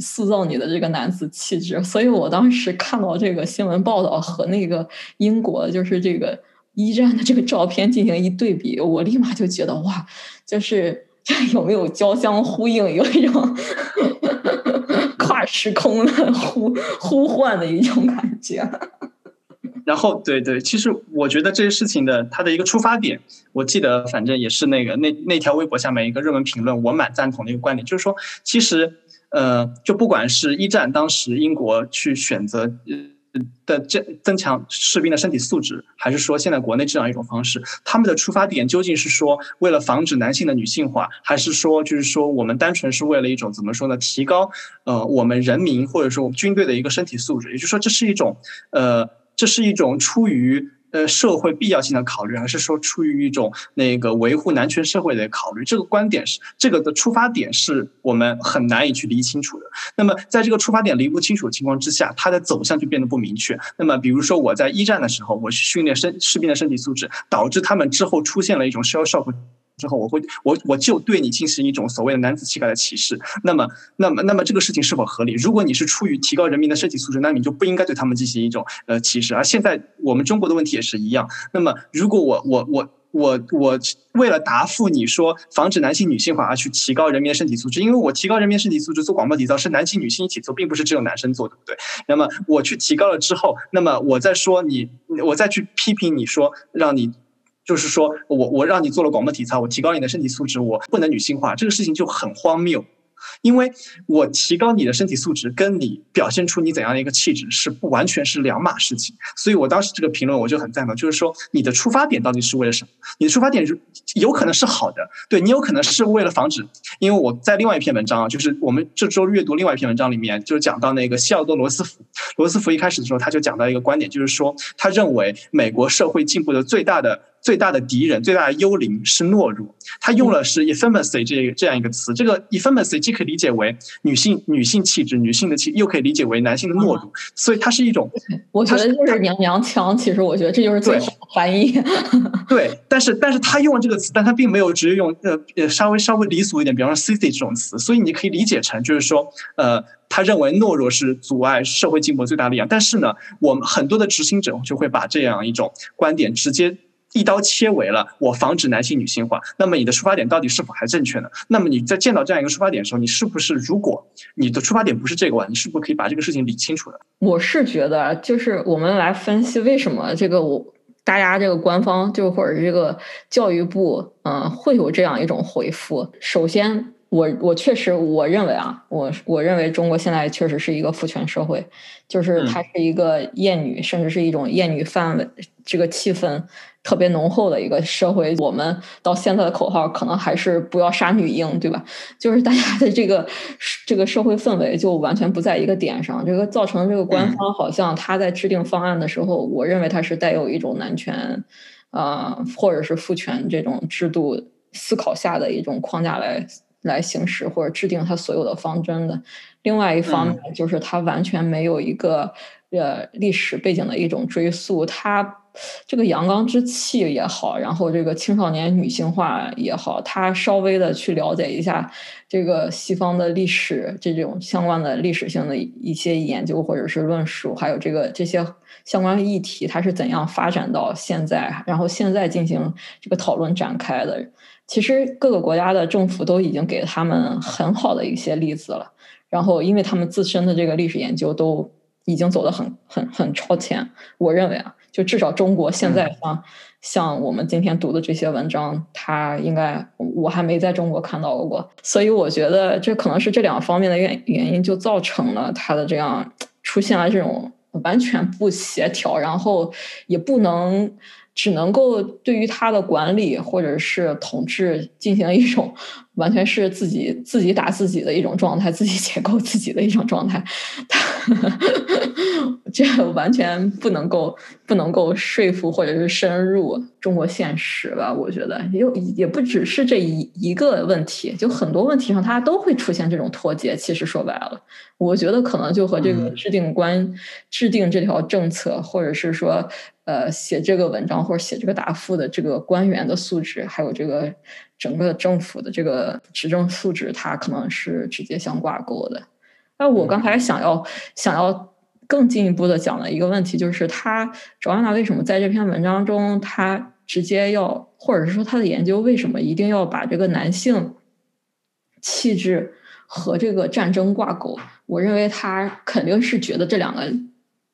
塑造你的这个男子气质。所以我当时看到这个新闻报道和那个英国就是这个一战的这个照片进行一对比，我立马就觉得哇，就是 有没有交相呼应，有一种 跨时空的呼呼唤的一种感觉。然后，对对，其实我觉得这些事情的它的一个出发点，我记得反正也是那个那那条微博下面一个热门评论，我蛮赞同的一个观点，就是说，其实，呃，就不管是一战当时英国去选择的增增强士兵的身体素质，还是说现在国内这样一种方式，他们的出发点究竟是说为了防止男性的女性化，还是说就是说我们单纯是为了一种怎么说呢，提高呃我们人民或者说军队的一个身体素质，也就是说这是一种呃。这是一种出于呃社会必要性的考虑，还是说出于一种那个维护男权社会的考虑？这个观点是这个的出发点是我们很难以去理清楚的。那么在这个出发点理不清楚的情况之下，它的走向就变得不明确。那么比如说我在一战的时候，我去训练身士兵的身体素质，导致他们之后出现了一种 shell shock。之后，我会我我就对你进行一种所谓的男子气概的歧视。那么，那么，那么这个事情是否合理？如果你是出于提高人民的身体素质，那你就不应该对他们进行一种呃歧视。而现在我们中国的问题也是一样。那么，如果我我我我我为了答复你说防止男性女性化而去提高人民的身体素质，因为我提高人民身体素质做广播体操是男性女性一起做，并不是只有男生做，对不对？那么我去提高了之后，那么我再说你，我再去批评你说让你。就是说我我让你做了广播体操，我提高你的身体素质，我不能女性化，这个事情就很荒谬。因为我提高你的身体素质，跟你表现出你怎样的一个气质是不完全是两码事情。所以我当时这个评论我就很赞同，就是说你的出发点到底是为了什么？你的出发点是有可能是好的，对你有可能是为了防止。因为我在另外一篇文章啊，就是我们这周阅读另外一篇文章里面，就是讲到那个西奥多·罗斯福。罗斯福一开始的时候他就讲到一个观点，就是说他认为美国社会进步的最大的。最大的敌人、最大的幽灵是懦弱。他用了是 effeminacy 这这样一个词。这个 effeminacy 既可以理解为女性、女性气质、女性的气，又可以理解为男性的懦弱。所以它是一种，我觉得就是娘娘腔。其实我觉得这就是最好的翻译。对，但是但是他用了这个词，但他并没有直接用呃呃稍微稍微离俗一点，比方说 sissy 这种词。所以你可以理解成就是说，呃，他认为懦弱是阻碍社会进步最大的力量。但是呢，我们很多的执行者就会把这样一种观点直接。一刀切为了我防止男性女性化，那么你的出发点到底是否还正确呢？那么你在见到这样一个出发点的时候，你是不是如果你的出发点不是这个话，你是不是可以把这个事情理清楚的？我是觉得，就是我们来分析为什么这个我大家这个官方就或者这个教育部嗯会有这样一种回复。首先，我我确实我认为啊，我我认为中国现在确实是一个父权社会，就是它是一个厌女，甚至是一种厌女范围这个气氛。特别浓厚的一个社会，我们到现在的口号可能还是不要杀女婴，对吧？就是大家的这个这个社会氛围就完全不在一个点上，这个造成这个官方好像他在制定方案的时候，我认为他是带有一种男权，啊，或者是父权这种制度思考下的一种框架来来行使或者制定他所有的方针的。另外一方面就是他完全没有一个呃历史背景的一种追溯，他。这个阳刚之气也好，然后这个青少年女性化也好，他稍微的去了解一下这个西方的历史，这种相关的历史性的一些研究或者是论述，还有这个这些相关的议题，它是怎样发展到现在，然后现在进行这个讨论展开的。其实各个国家的政府都已经给他们很好的一些例子了，然后因为他们自身的这个历史研究都已经走得很很很超前，我认为啊。就至少中国现在像像我们今天读的这些文章，它应该我还没在中国看到过，所以我觉得这可能是这两方面的原原因，就造成了它的这样出现了这种完全不协调，然后也不能。只能够对于他的管理或者是统治进行一种完全是自己自己打自己的一种状态，自己解构自己的一种状态，这完全不能够不能够说服或者是深入中国现实吧？我觉得也也不只是这一一个问题，就很多问题上它都会出现这种脱节。其实说白了，我觉得可能就和这个制定关制定这条政策，或者是说。呃，写这个文章或者写这个答复的这个官员的素质，还有这个整个政府的这个执政素质，它可能是直接相挂钩的。那我刚才想要想要更进一步的讲的一个问题，就是他卓安娜为什么在这篇文章中，他直接要，或者是说他的研究为什么一定要把这个男性气质和这个战争挂钩？我认为他肯定是觉得这两个。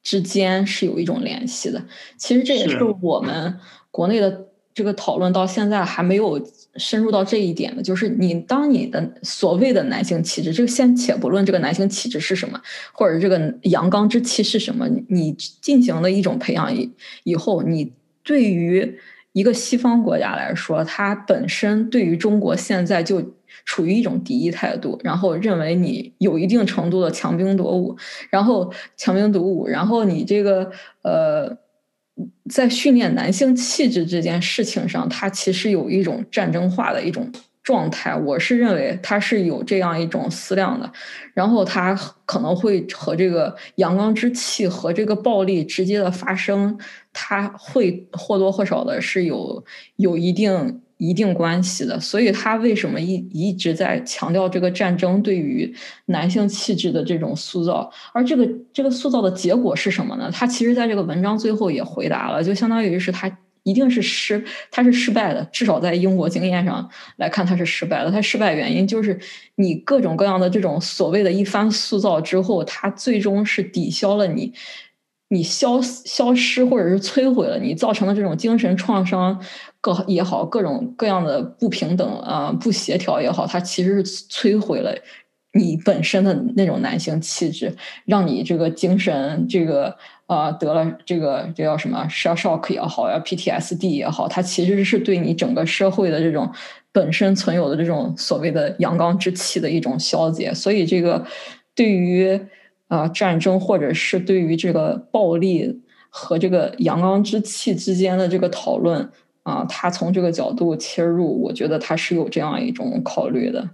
之间是有一种联系的，其实这也是我们国内的这个讨论到现在还没有深入到这一点的。就是你当你的所谓的男性气质，这个先且不论这个男性气质是什么，或者这个阳刚之气是什么，你进行了一种培养以以后，你对于一个西方国家来说，它本身对于中国现在就。处于一种敌意态度，然后认为你有一定程度的强兵夺武，然后强兵夺武，然后你这个呃，在训练男性气质这件事情上，它其实有一种战争化的一种状态。我是认为它是有这样一种思量的，然后它可能会和这个阳刚之气和这个暴力直接的发生，它会或多或少的是有有一定。一定关系的，所以他为什么一一直在强调这个战争对于男性气质的这种塑造？而这个这个塑造的结果是什么呢？他其实在这个文章最后也回答了，就相当于是他一定是失，他是失败的，至少在英国经验上来看，他是失败的。他失败原因就是你各种各样的这种所谓的一番塑造之后，他最终是抵消了你。你消消失或者是摧毁了你造成的这种精神创伤，各也好，各种各样的不平等啊、不协调也好，它其实是摧毁了你本身的那种男性气质，让你这个精神这个啊得了这个这叫什么 shock 也好呀，PTSD 也好，它其实是对你整个社会的这种本身存有的这种所谓的阳刚之气的一种消解，所以这个对于。啊，战争或者是对于这个暴力和这个阳刚之气之间的这个讨论啊，他从这个角度切入，我觉得他是有这样一种考虑的。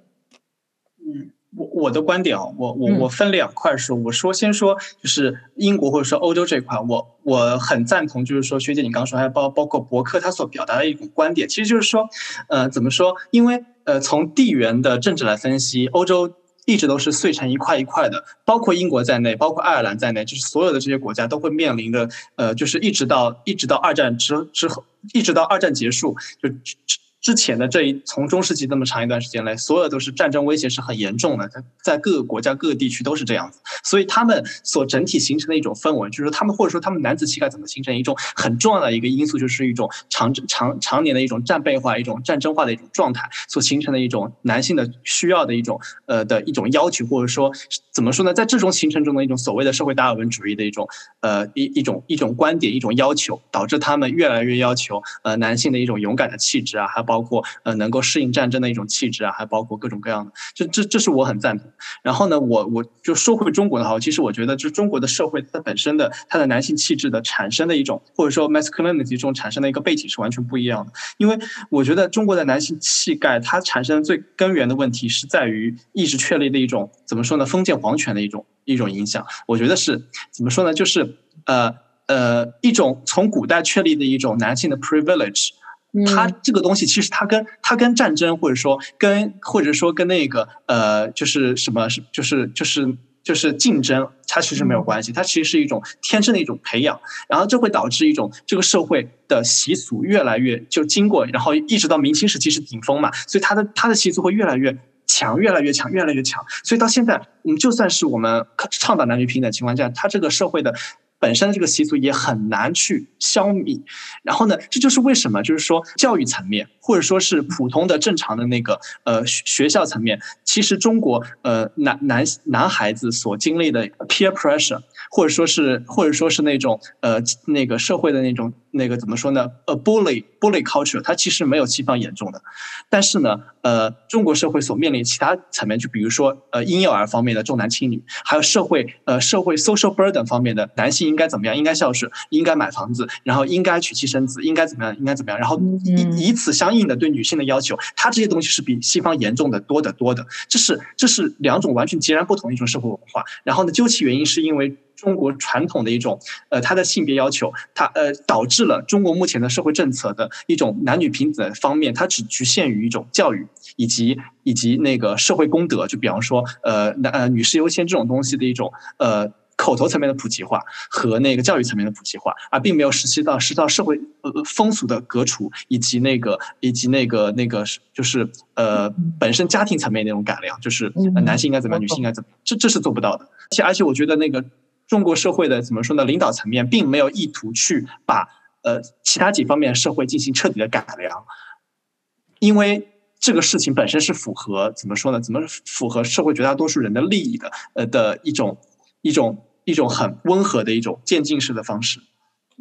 嗯，我我的观点啊，我我我分两块说，我说先说就是英国或者说欧洲这块，我我很赞同，就是说学姐你刚说，还包包括博客他所表达的一种观点，其实就是说，呃，怎么说？因为呃，从地缘的政治来分析，欧洲。一直都是碎成一块一块的，包括英国在内，包括爱尔兰在内，就是所有的这些国家都会面临的，呃，就是一直到一直到二战之之后，一直到二战结束，就。之前的这一从中世纪这么长一段时间来，所有都是战争威胁是很严重的，在在各个国家各个地区都是这样子，所以他们所整体形成的一种氛围，就是说他们或者说他们男子气概怎么形成一种很重要的一个因素，就是一种长长常年的一种战备化、一种战争化的一种状态所形成的一种男性的需要的一种呃的一种要求，或者说怎么说呢，在这种形成中的一种所谓的社会达尔文主义的一种呃一一种一种观点、一种要求，导致他们越来越要求呃男性的一种勇敢的气质啊，还。包括呃能够适应战争的一种气质啊，还包括各种各样的，这这这是我很赞同。然后呢，我我就说回中国的话，其实我觉得就中国的社会它本身的它的男性气质的产生的一种，或者说 masculinity 这种产生的一个背景是完全不一样的。因为我觉得中国的男性气概它产生最根源的问题是在于意志确立的一种怎么说呢？封建皇权的一种一种影响。我觉得是怎么说呢？就是呃呃一种从古代确立的一种男性的 privilege。它这个东西其实它跟它跟战争或者说跟或者说跟那个呃就是什么是就是就是就是竞争，它其实没有关系，它其实是一种天生的一种培养，然后这会导致一种这个社会的习俗越来越就经过，然后一直到明清时期是顶峰嘛，所以它的它的习俗会越来越强，越来越强，越来越强，所以到现在，我们就算是我们倡导男女平等情况下，它这个社会的。本身的这个习俗也很难去消弭，然后呢，这就是为什么，就是说教育层面，或者说是普通的正常的那个呃学校层面，其实中国呃男男男孩子所经历的 peer pressure，或者说是或者说是那种呃那个社会的那种。那个怎么说呢？呃，bully bully culture，它其实没有西方严重的，但是呢，呃，中国社会所面临其他层面，就比如说呃婴幼儿方面的重男轻女，还有社会呃社会 social burden 方面的男性应该怎么样？应该孝顺，应该买房子，然后应该娶妻生子，应该怎么样？应该怎么样？然后以以此相应的对女性的要求，它这些东西是比西方严重的多得多的。这是这是两种完全截然不同的一种社会文化。然后呢，究其原因，是因为。中国传统的一种，呃，它的性别要求，它呃导致了中国目前的社会政策的一种男女平等方面，它只局限于一种教育以及以及那个社会公德，就比方说，呃，男呃女士优先这种东西的一种呃口头层面的普及化和那个教育层面的普及化，而并没有实现到实到社会呃风俗的革除以及那个以及那个那个就是呃本身家庭层面那种改良，就是男性应该怎么样，女性应该怎么样，这这是做不到的。而且而且我觉得那个。中国社会的怎么说呢？领导层面并没有意图去把呃其他几方面社会进行彻底的改良，因为这个事情本身是符合怎么说呢？怎么符合社会绝大多数人的利益的？呃的一种一种一种很温和的一种渐进式的方式。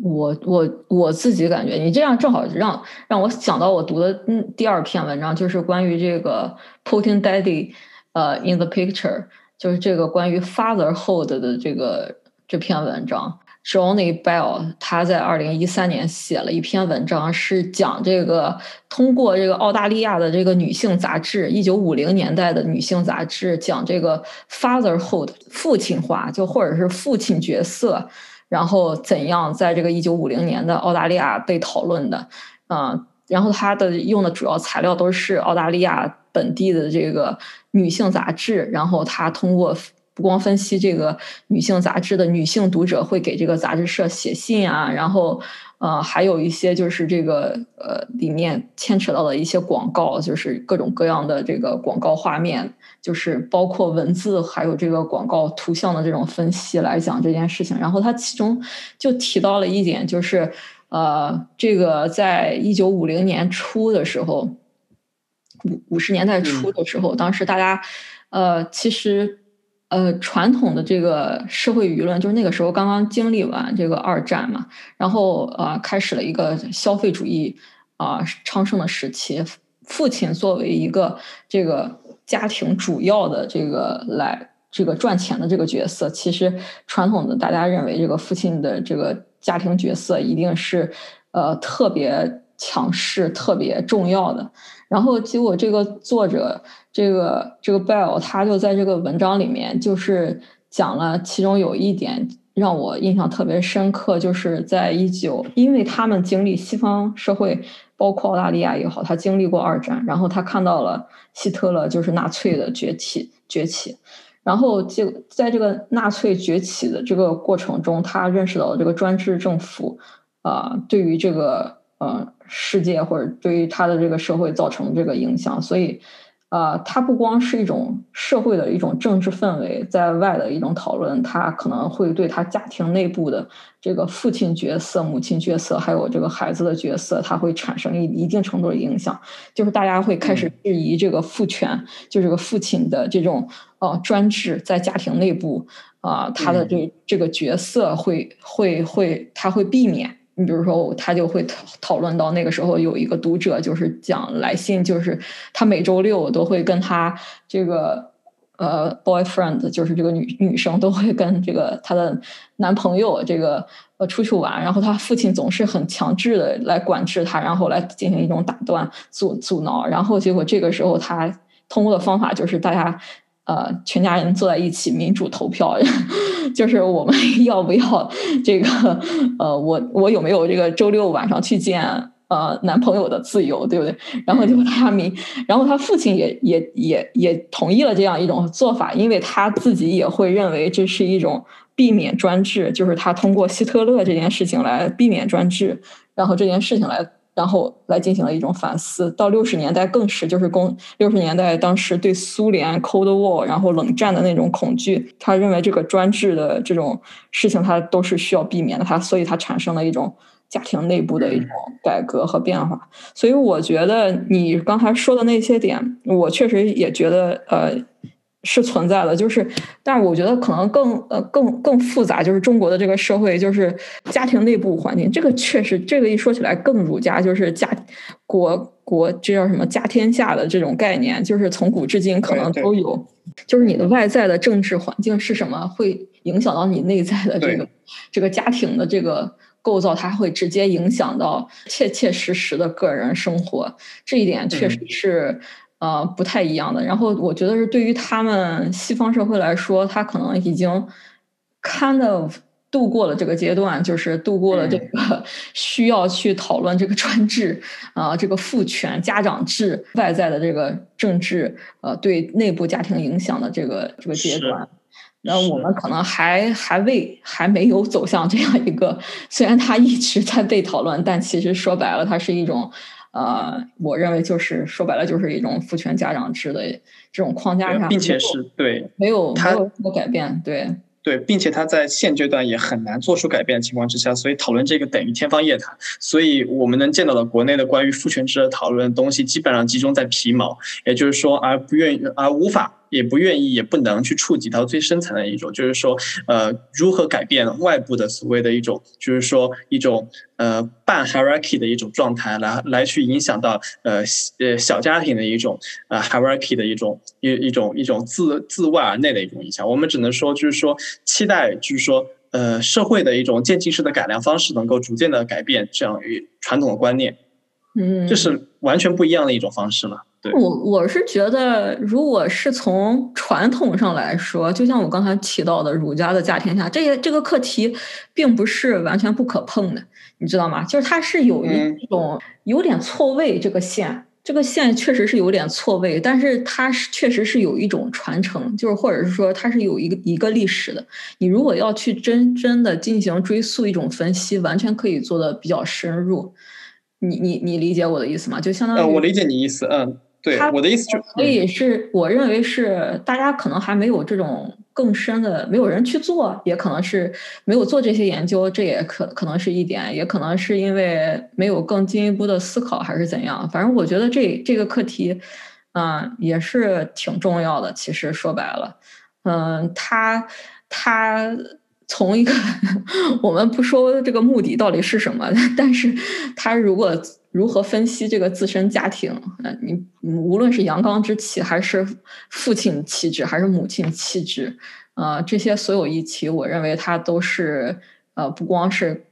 我我我自己感觉，你这样正好让让我想到我读的嗯第二篇文章，就是关于这个 putting daddy 呃 in the picture。就是这个关于 fatherhood 的这个这篇文章，Johnny Bell 他在二零一三年写了一篇文章，是讲这个通过这个澳大利亚的这个女性杂志，一九五零年代的女性杂志，讲这个 fatherhood 父亲化，就或者是父亲角色，然后怎样在这个一九五零年的澳大利亚被讨论的，啊，然后他的用的主要材料都是澳大利亚。本地的这个女性杂志，然后他通过不光分析这个女性杂志的女性读者会给这个杂志社写信啊，然后呃还有一些就是这个呃里面牵扯到的一些广告，就是各种各样的这个广告画面，就是包括文字还有这个广告图像的这种分析来讲这件事情。然后他其中就提到了一点，就是呃这个在一九五零年初的时候。五五十年代初的时候，当时大家，呃，其实，呃，传统的这个社会舆论，就是那个时候刚刚经历完这个二战嘛，然后呃，开始了一个消费主义啊昌盛的时期。父亲作为一个这个家庭主要的这个来这个赚钱的这个角色，其实传统的大家认为这个父亲的这个家庭角色一定是呃特别强势、特别重要的。然后结果，这个作者，这个这个 Bell，他就在这个文章里面，就是讲了其中有一点让我印象特别深刻，就是在一九，因为他们经历西方社会，包括澳大利亚也好，他经历过二战，然后他看到了希特勒就是纳粹的崛起崛起，然后就在这个纳粹崛起的这个过程中，他认识到了这个专制政府啊，对于这个呃。世界或者对于他的这个社会造成这个影响，所以，啊，它不光是一种社会的一种政治氛围在外的一种讨论，它可能会对他家庭内部的这个父亲角色、母亲角色，还有这个孩子的角色，它会产生一一定程度的影响。就是大家会开始质疑这个父权，就这个父亲的这种呃专制在家庭内部啊，他的这这个角色会会会他会避免。你比如说，他就会讨讨论到那个时候有一个读者就是讲来信，就是他每周六都会跟他这个呃 boyfriend，就是这个女女生都会跟这个她的男朋友这个呃出去玩，然后他父亲总是很强制的来管制他，然后来进行一种打断阻阻挠，然后结果这个时候他通过的方法就是大家。呃，全家人坐在一起民主投票，就是我们 要不要这个？呃，我我有没有这个周六晚上去见呃男朋友的自由，对不对？然后就他民，然后他父亲也也也也同意了这样一种做法，因为他自己也会认为这是一种避免专制，就是他通过希特勒这件事情来避免专制，然后这件事情来。然后来进行了一种反思，到六十年代更是，就是公六十年代当时对苏联 Cold War，然后冷战的那种恐惧，他认为这个专制的这种事情，他都是需要避免的，他所以他产生了一种家庭内部的一种改革和变化。所以我觉得你刚才说的那些点，我确实也觉得呃。是存在的，就是，但是我觉得可能更呃更更复杂，就是中国的这个社会，就是家庭内部环境，这个确实，这个一说起来更儒家，就是家国国这叫什么家天下的这种概念，就是从古至今可能都有，就是你的外在的政治环境是什么，会影响到你内在的这个这个家庭的这个构造，它会直接影响到切切实实的个人生活，这一点确实是。呃，不太一样的。然后我觉得是对于他们西方社会来说，他可能已经 kind of 度过了这个阶段，就是度过了这个 需要去讨论这个专制啊，这个父权家长制外在的这个政治呃对内部家庭影响的这个这个阶段。那我们可能还还未还没有走向这样一个，虽然它一直在被讨论，但其实说白了，它是一种。呃，我认为就是说白了，就是一种父权家长制的这种框架下，并且是对没有没有什么改变，对对，并且他在现阶段也很难做出改变的情况之下，所以讨论这个等于天方夜谭。所以我们能见到的国内的关于父权制的讨论东西，基本上集中在皮毛，也就是说，而不愿意而无法。也不愿意，也不能去触及到最深层的一种，就是说，呃，如何改变外部的所谓的一种，就是说一种呃半 hierarchy 的一种状态，来来去影响到呃呃小家庭的一种呃 hierarchy 的一种一一种一种自自外而内的一种影响。我们只能说，就是说期待，就是说呃社会的一种渐进式的改良方式，能够逐渐的改变这样与传统的观念，嗯，这是完全不一样的一种方式了。我我是觉得，如果是从传统上来说，就像我刚才提到的儒家的家天下，这些这个课题并不是完全不可碰的，你知道吗？就是它是有一种有点错位，这个线，这个线确实是有点错位，但是它是确实是有一种传承，就是或者是说它是有一个一个历史的。你如果要去真真的进行追溯一种分析，完全可以做的比较深入。你你你理解我的意思吗？就相当于我理解你意思，嗯。对，我的意思就所以是我认为是大家可能还没有这种更深的，没有人去做，也可能是没有做这些研究，这也可可能是一点，也可能是因为没有更进一步的思考，还是怎样。反正我觉得这这个课题，嗯，也是挺重要的。其实说白了，嗯，他他。从一个 我们不说这个目的到底是什么，但是他如果如何分析这个自身家庭，呃，你无论是阳刚之气，还是父亲气质，还是母亲气质，呃，这些所有议题，我认为他都是呃，不光是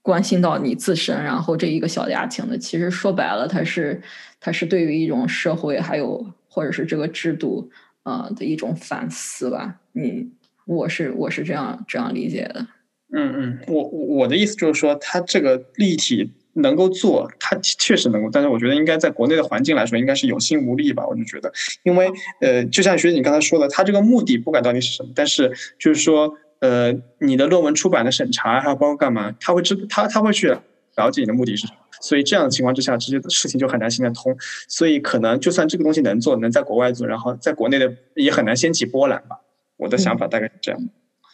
关心到你自身，然后这一个小家庭的，其实说白了，它是它是对于一种社会，还有或者是这个制度，呃的一种反思吧，你。我是我是这样这样理解的，嗯嗯，我我的意思就是说，他这个立体能够做，他确实能够，但是我觉得应该在国内的环境来说，应该是有心无力吧。我就觉得，因为呃，就像学姐你刚才说的，他这个目的不管到底是什么，但是就是说，呃，你的论文出版的审查还有包括干嘛，他会知他他会去了解你的目的是什么，所以这样的情况之下，这些事情就很难行得通。所以可能就算这个东西能做，能在国外做，然后在国内的也很难掀起波澜吧。我的想法大概是这样，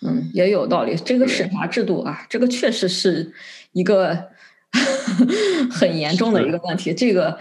嗯，也有道理。这个审查制度啊，这个确实是一个 很严重的一个问题。这个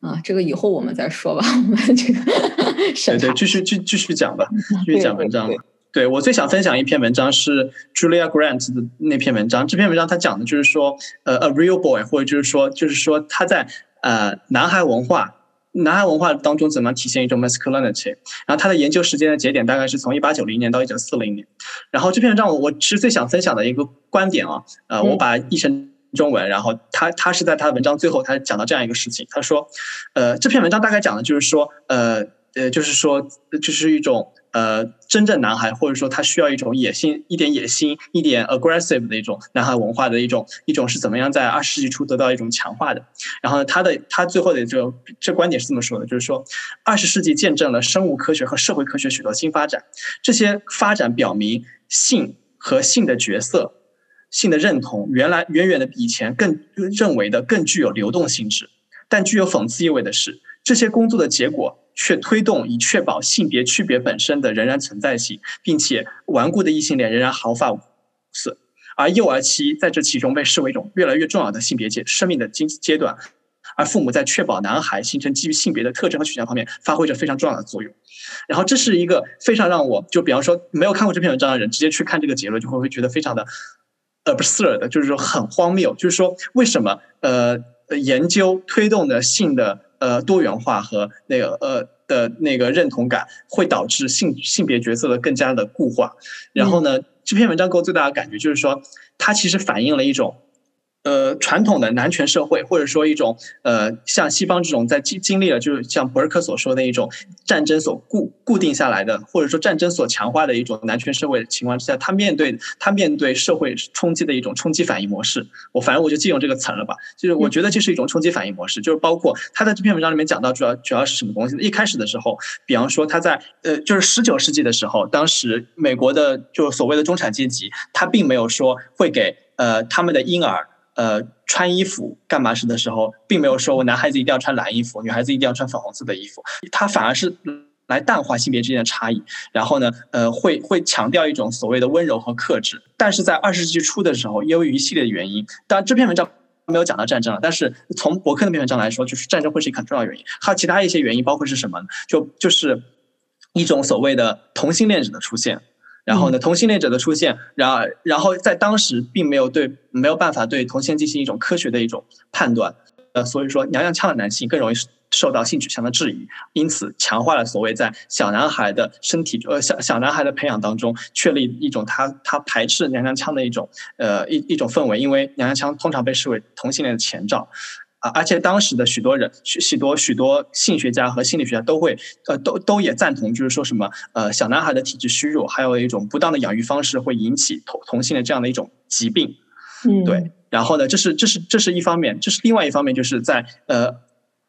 啊，这个以后我们再说吧。我们这个 审查，对，继续继继续讲吧，继续讲文章。对我最想分享一篇文章是 Julia Grant 的那篇文章。这篇文章它讲的就是说，呃，a real boy，或者就是说，就是说他在呃男孩文化、男孩文化当中怎么体现一种 masculinity。然后他的研究时间的节点大概是从一八九零年到一九四零年。然后这篇文章我我其实最想分享的一个观点啊，呃，我把译成中文。然后他他是在他的文章最后他讲到这样一个事情，他说，呃，这篇文章大概讲的就是说，呃呃，就是说，就是一种。呃，真正男孩，或者说他需要一种野心，一点野心，一点 aggressive 的一种男孩文化的一种一种是怎么样在二十世纪初得到一种强化的？然后，他的他最后的这这观点是这么说的，就是说，二十世纪见证了生物科学和社会科学许多新发展，这些发展表明性和性的角色、性的认同，原来远远的比以前更认为的更具有流动性质。但具有讽刺意味的是，这些工作的结果。却推动以确保性别区别本身的仍然存在性，并且顽固的异性恋仍然毫发无损，而幼儿期在这其中被视为一种越来越重要的性别阶生命的阶阶段，而父母在确保男孩形成基于性别的特征和取向方面发挥着非常重要的作用。然后这是一个非常让我就比方说没有看过这篇文章的人直接去看这个结论就会会觉得非常的 absurd，就是说很荒谬，就是说为什么呃研究推动的性的。呃，多元化和那个呃的那个认同感，会导致性性别角色的更加的固化。然后呢，这篇文章给我最大的感觉就是说，它其实反映了一种。呃，传统的男权社会，或者说一种呃，像西方这种在经经历了，就是像博尔克所说的一种战争所固固定下来的，或者说战争所强化的一种男权社会的情况之下，他面对他面对社会冲击的一种冲击反应模式。我反正我就借用这个词了吧，就是我觉得这是一种冲击反应模式，就是包括他在这篇文章里面讲到主要主要是什么东西？一开始的时候，比方说他在呃，就是十九世纪的时候，当时美国的就所谓的中产阶级，他并没有说会给呃他们的婴儿。呃，穿衣服干嘛时的时候，并没有说我男孩子一定要穿蓝衣服，女孩子一定要穿粉红色的衣服，他反而是来淡化性别之间的差异。然后呢，呃，会会强调一种所谓的温柔和克制。但是在二十世纪初的时候，由于一系列的原因，当然这篇文章没有讲到战争了，但是从博客那篇文章来说，就是战争会是一个很重要的原因。还有其他一些原因，包括是什么？就就是一种所谓的同性恋者的出现。然后呢，同性恋者的出现，然而然后在当时并没有对没有办法对同性进行一种科学的一种判断，呃，所以说娘娘腔的男性更容易受到性取向的质疑，因此强化了所谓在小男孩的身体呃小小男孩的培养当中确立一种他他排斥娘娘腔的一种呃一一种氛围，因为娘娘腔通常被视为同性恋的前兆。啊，而且当时的许多人，许许多许多性学家和心理学家都会，呃，都都也赞同，就是说什么，呃，小男孩的体质虚弱，还有一种不当的养育方式会引起同同性的这样的一种疾病，嗯，对。然后呢，这是这是这是一方面，这是另外一方面，就是在呃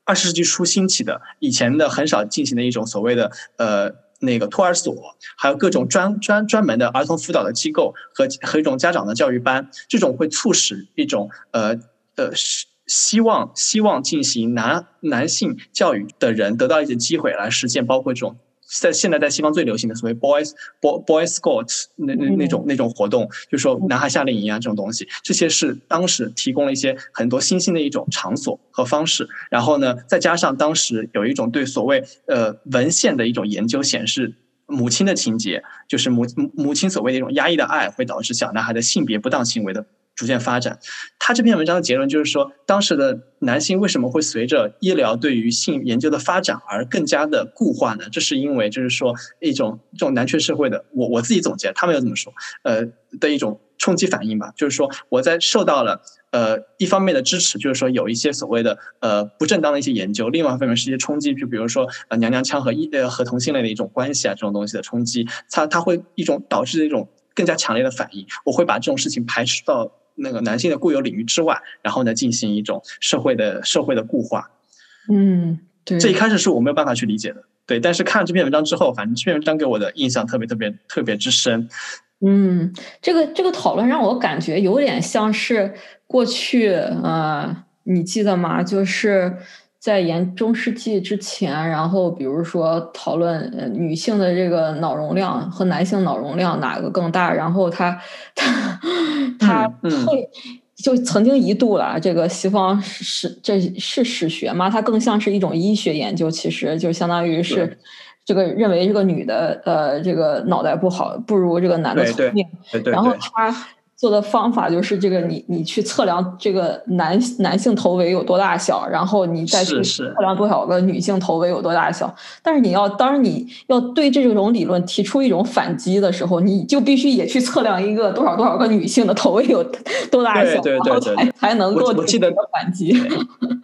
二十世纪初兴起的，以前的很少进行的一种所谓的呃那个托儿所，还有各种专专专门的儿童辅导的机构和和一种家长的教育班，这种会促使一种呃呃是。希望希望进行男男性教育的人得到一些机会来实现，包括这种在现在在西方最流行的所谓 boys boy boy scout 那那那种那种活动，就是说男孩夏令营啊这种东西，这些是当时提供了一些很多新兴的一种场所和方式。然后呢，再加上当时有一种对所谓呃文献的一种研究显示，母亲的情节就是母母亲所谓的一种压抑的爱，会导致小男孩的性别不当行为的。逐渐发展，他这篇文章的结论就是说，当时的男性为什么会随着医疗对于性研究的发展而更加的固化呢？这是因为就是说一种这种男权社会的，我我自己总结，他们又这么说，呃的一种冲击反应吧。就是说我在受到了呃一方面的支持，就是说有一些所谓的呃不正当的一些研究，另外一方面是一些冲击，就比如说呃娘娘腔和一呃和同性恋的一种关系啊这种东西的冲击，它它会一种导致一种更加强烈的反应，我会把这种事情排斥到。那个男性的固有领域之外，然后呢，进行一种社会的社会的固化。嗯，对，这一开始是我没有办法去理解的。对，但是看了这篇文章之后，反正这篇文章给我的印象特别特别特别之深。嗯，这个这个讨论让我感觉有点像是过去，呃，你记得吗？就是。在研中世纪之前，然后比如说讨论女性的这个脑容量和男性脑容量哪个更大，然后他他他会就曾经一度了，这个西方史这是史学吗？它更像是一种医学研究，其实就相当于是这个认为这个女的呃这个脑袋不好，不如这个男的聪明，然后他。做的方法就是这个，你你去测量这个男男性头围有多大小，然后你再去测量多少个女性头围有多大小。但是你要，当你要对这种理论提出一种反击的时候，你就必须也去测量一个多少多少个女性的头围有多大小，然后才才能够我记得反击。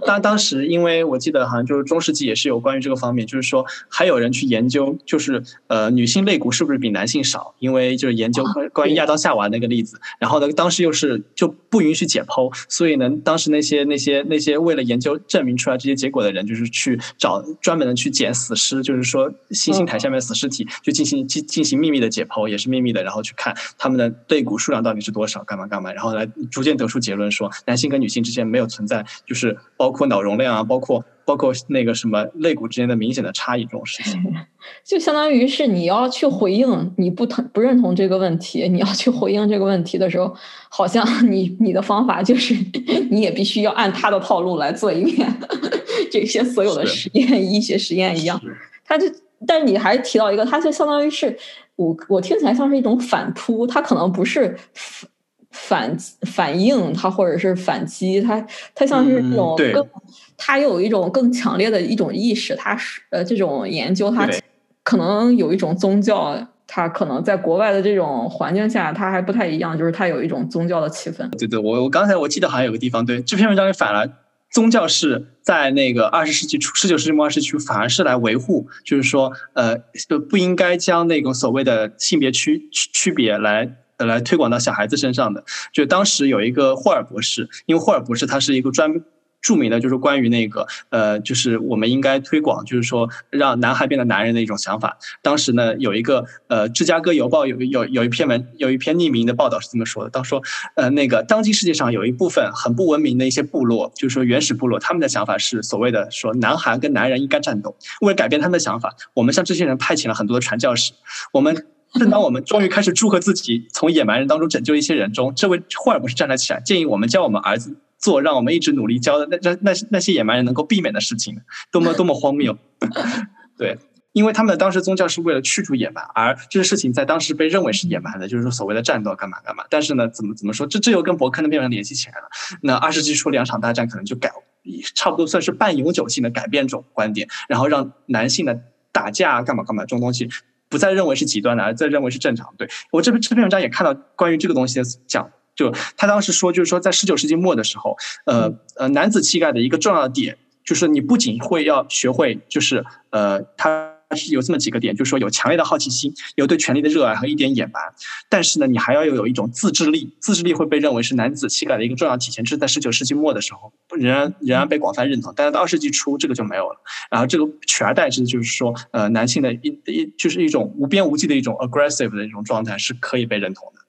当当时，因为我记得好像就是中世纪也是有关于这个方面，就是说还有人去研究，就是呃女性肋骨是不是比男性少？因为就是研究关于亚当夏娃那个例子，然后呢，当时又是就不允许解剖，所以呢，当时那些那些那些为了研究证明出来这些结果的人，就是去找专门的去捡死尸，就是说星星台下面死尸体，就进行进进行秘密的解剖，也是秘密的，然后去看他们的肋骨数量到底是多少，干嘛干嘛，然后来逐渐得出结论说，男性跟女性之间没有存在，就是包括脑容量啊，包括。包括那个什么肋骨之间的明显的差异这种事情，就相当于是你要去回应你不同不认同这个问题，你要去回应这个问题的时候，好像你你的方法就是 你也必须要按他的套路来做一遍 这些所有的实验医学实验一样。他就，但你还提到一个，他就相当于是我我听起来像是一种反扑，他可能不是反反应，他或者是反击，他他像是这种更。他有一种更强烈的一种意识，他是呃这种研究，他可能有一种宗教，他可能在国外的这种环境下，他还不太一样，就是他有一种宗教的气氛。对对，我我刚才我记得好像有个地方，对这篇文章里反了，宗教是在那个二十世纪初、十九世纪末二十世纪初，反而是来维护，就是说呃不应该将那个所谓的性别区区别来来推广到小孩子身上的。就当时有一个霍尔博士，因为霍尔博士他是一个专。著名的就是关于那个呃，就是我们应该推广，就是说让男孩变得男人的一种想法。当时呢，有一个呃，《芝加哥邮报》有有有一篇文，有一篇匿名的报道是这么说的：，当说呃，那个当今世界上有一部分很不文明的一些部落，就是说原始部落，他们的想法是所谓的说男孩跟男人应该战斗。为了改变他们的想法，我们向这些人派遣了很多的传教士。我们正当我们终于开始祝贺自己从野蛮人当中拯救一些人中，这位霍尔博士站了起来，建议我们教我们儿子。做让我们一直努力教的那那那那些野蛮人能够避免的事情，多么多么荒谬！对，因为他们的当时宗教是为了驱逐野蛮，而这个事情在当时被认为是野蛮的，就是说所谓的战斗干嘛干嘛。但是呢，怎么怎么说，这这又跟伯克那篇联系起来了。那二十世纪初两场大战可能就改，差不多算是半永久性的改变这种观点，然后让男性的打架干嘛干嘛这种东西不再认为是极端的，而再认为是正常。对我这篇这篇文章也看到关于这个东西的讲。就他当时说，就是说在十九世纪末的时候，呃呃，男子气概的一个重要的点，就是你不仅会要学会，就是呃，他是有这么几个点，就是说有强烈的好奇心，有对权力的热爱和一点野蛮，但是呢，你还要有有一种自制力，自制力会被认为是男子气概的一个重要体现。这是在十九世纪末的时候，仍然仍然被广泛认同，但是到二十世纪初这个就没有了。然后这个取而代之的就是说，呃，男性的一一就是一种无边无际的一种 aggressive 的一种状态是可以被认同的。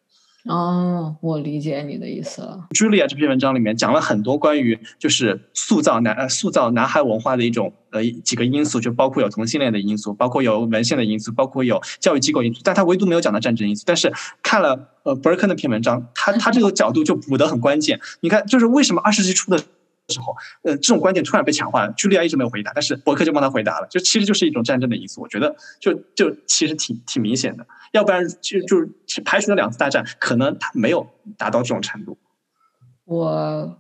哦，我理解你的意思了。Julia 这篇文章里面讲了很多关于就是塑造男呃塑造男孩文化的一种呃几个因素，就包括有同性恋的因素，包括有文献的因素，包括有教育机构因素，但他唯独没有讲到战争因素。但是看了呃 b u r k e 那篇文章，他他这个角度就补得很关键。你看，就是为什么二十世纪初的。时候，呃，这种观点突然被强化了。茱莉亚一直没有回答，但是伯克就帮他回答了。就其实就是一种战争的因素，我觉得就就其实挺挺明显的。要不然就就是排除了两次大战，可能他没有达到这种程度。我。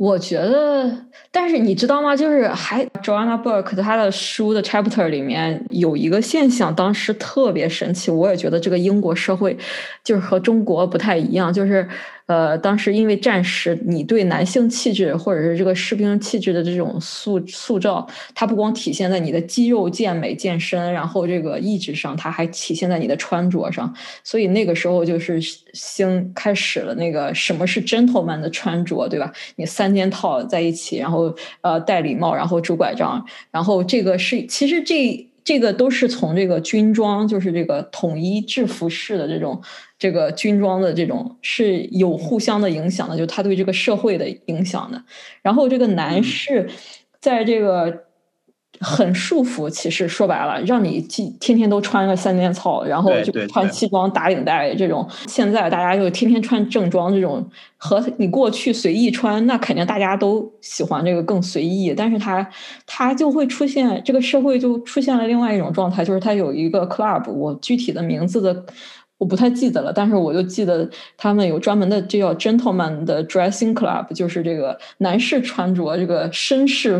我觉得，但是你知道吗？就是还 Joanna Burke 他的书的 chapter 里面有一个现象，当时特别神奇。我也觉得这个英国社会就是和中国不太一样，就是呃，当时因为战时，你对男性气质或者是这个士兵气质的这种塑塑造，它不光体现在你的肌肉健美健身，然后这个意志上，它还体现在你的穿着上。所以那个时候就是兴开始了那个什么是 gentleman 的穿着，对吧？你三。三件套在一起，然后呃戴礼帽，然后拄拐杖，然后这个是其实这这个都是从这个军装，就是这个统一制服式的这种这个军装的这种是有互相的影响的，就他对这个社会的影响的。然后这个男士在这个很束缚。其实说白了，让你天天天都穿个三件套，然后就穿西装打领带这种。现在大家就天天穿正装这种，和你过去随意穿，那肯定大家都喜欢这个更随意。但是他他就会出现这个社会就出现了另外一种状态，就是他有一个 club，我具体的名字的。我不太记得了，但是我就记得他们有专门的，这叫 gentleman 的 dressing club，就是这个男士穿着这个绅士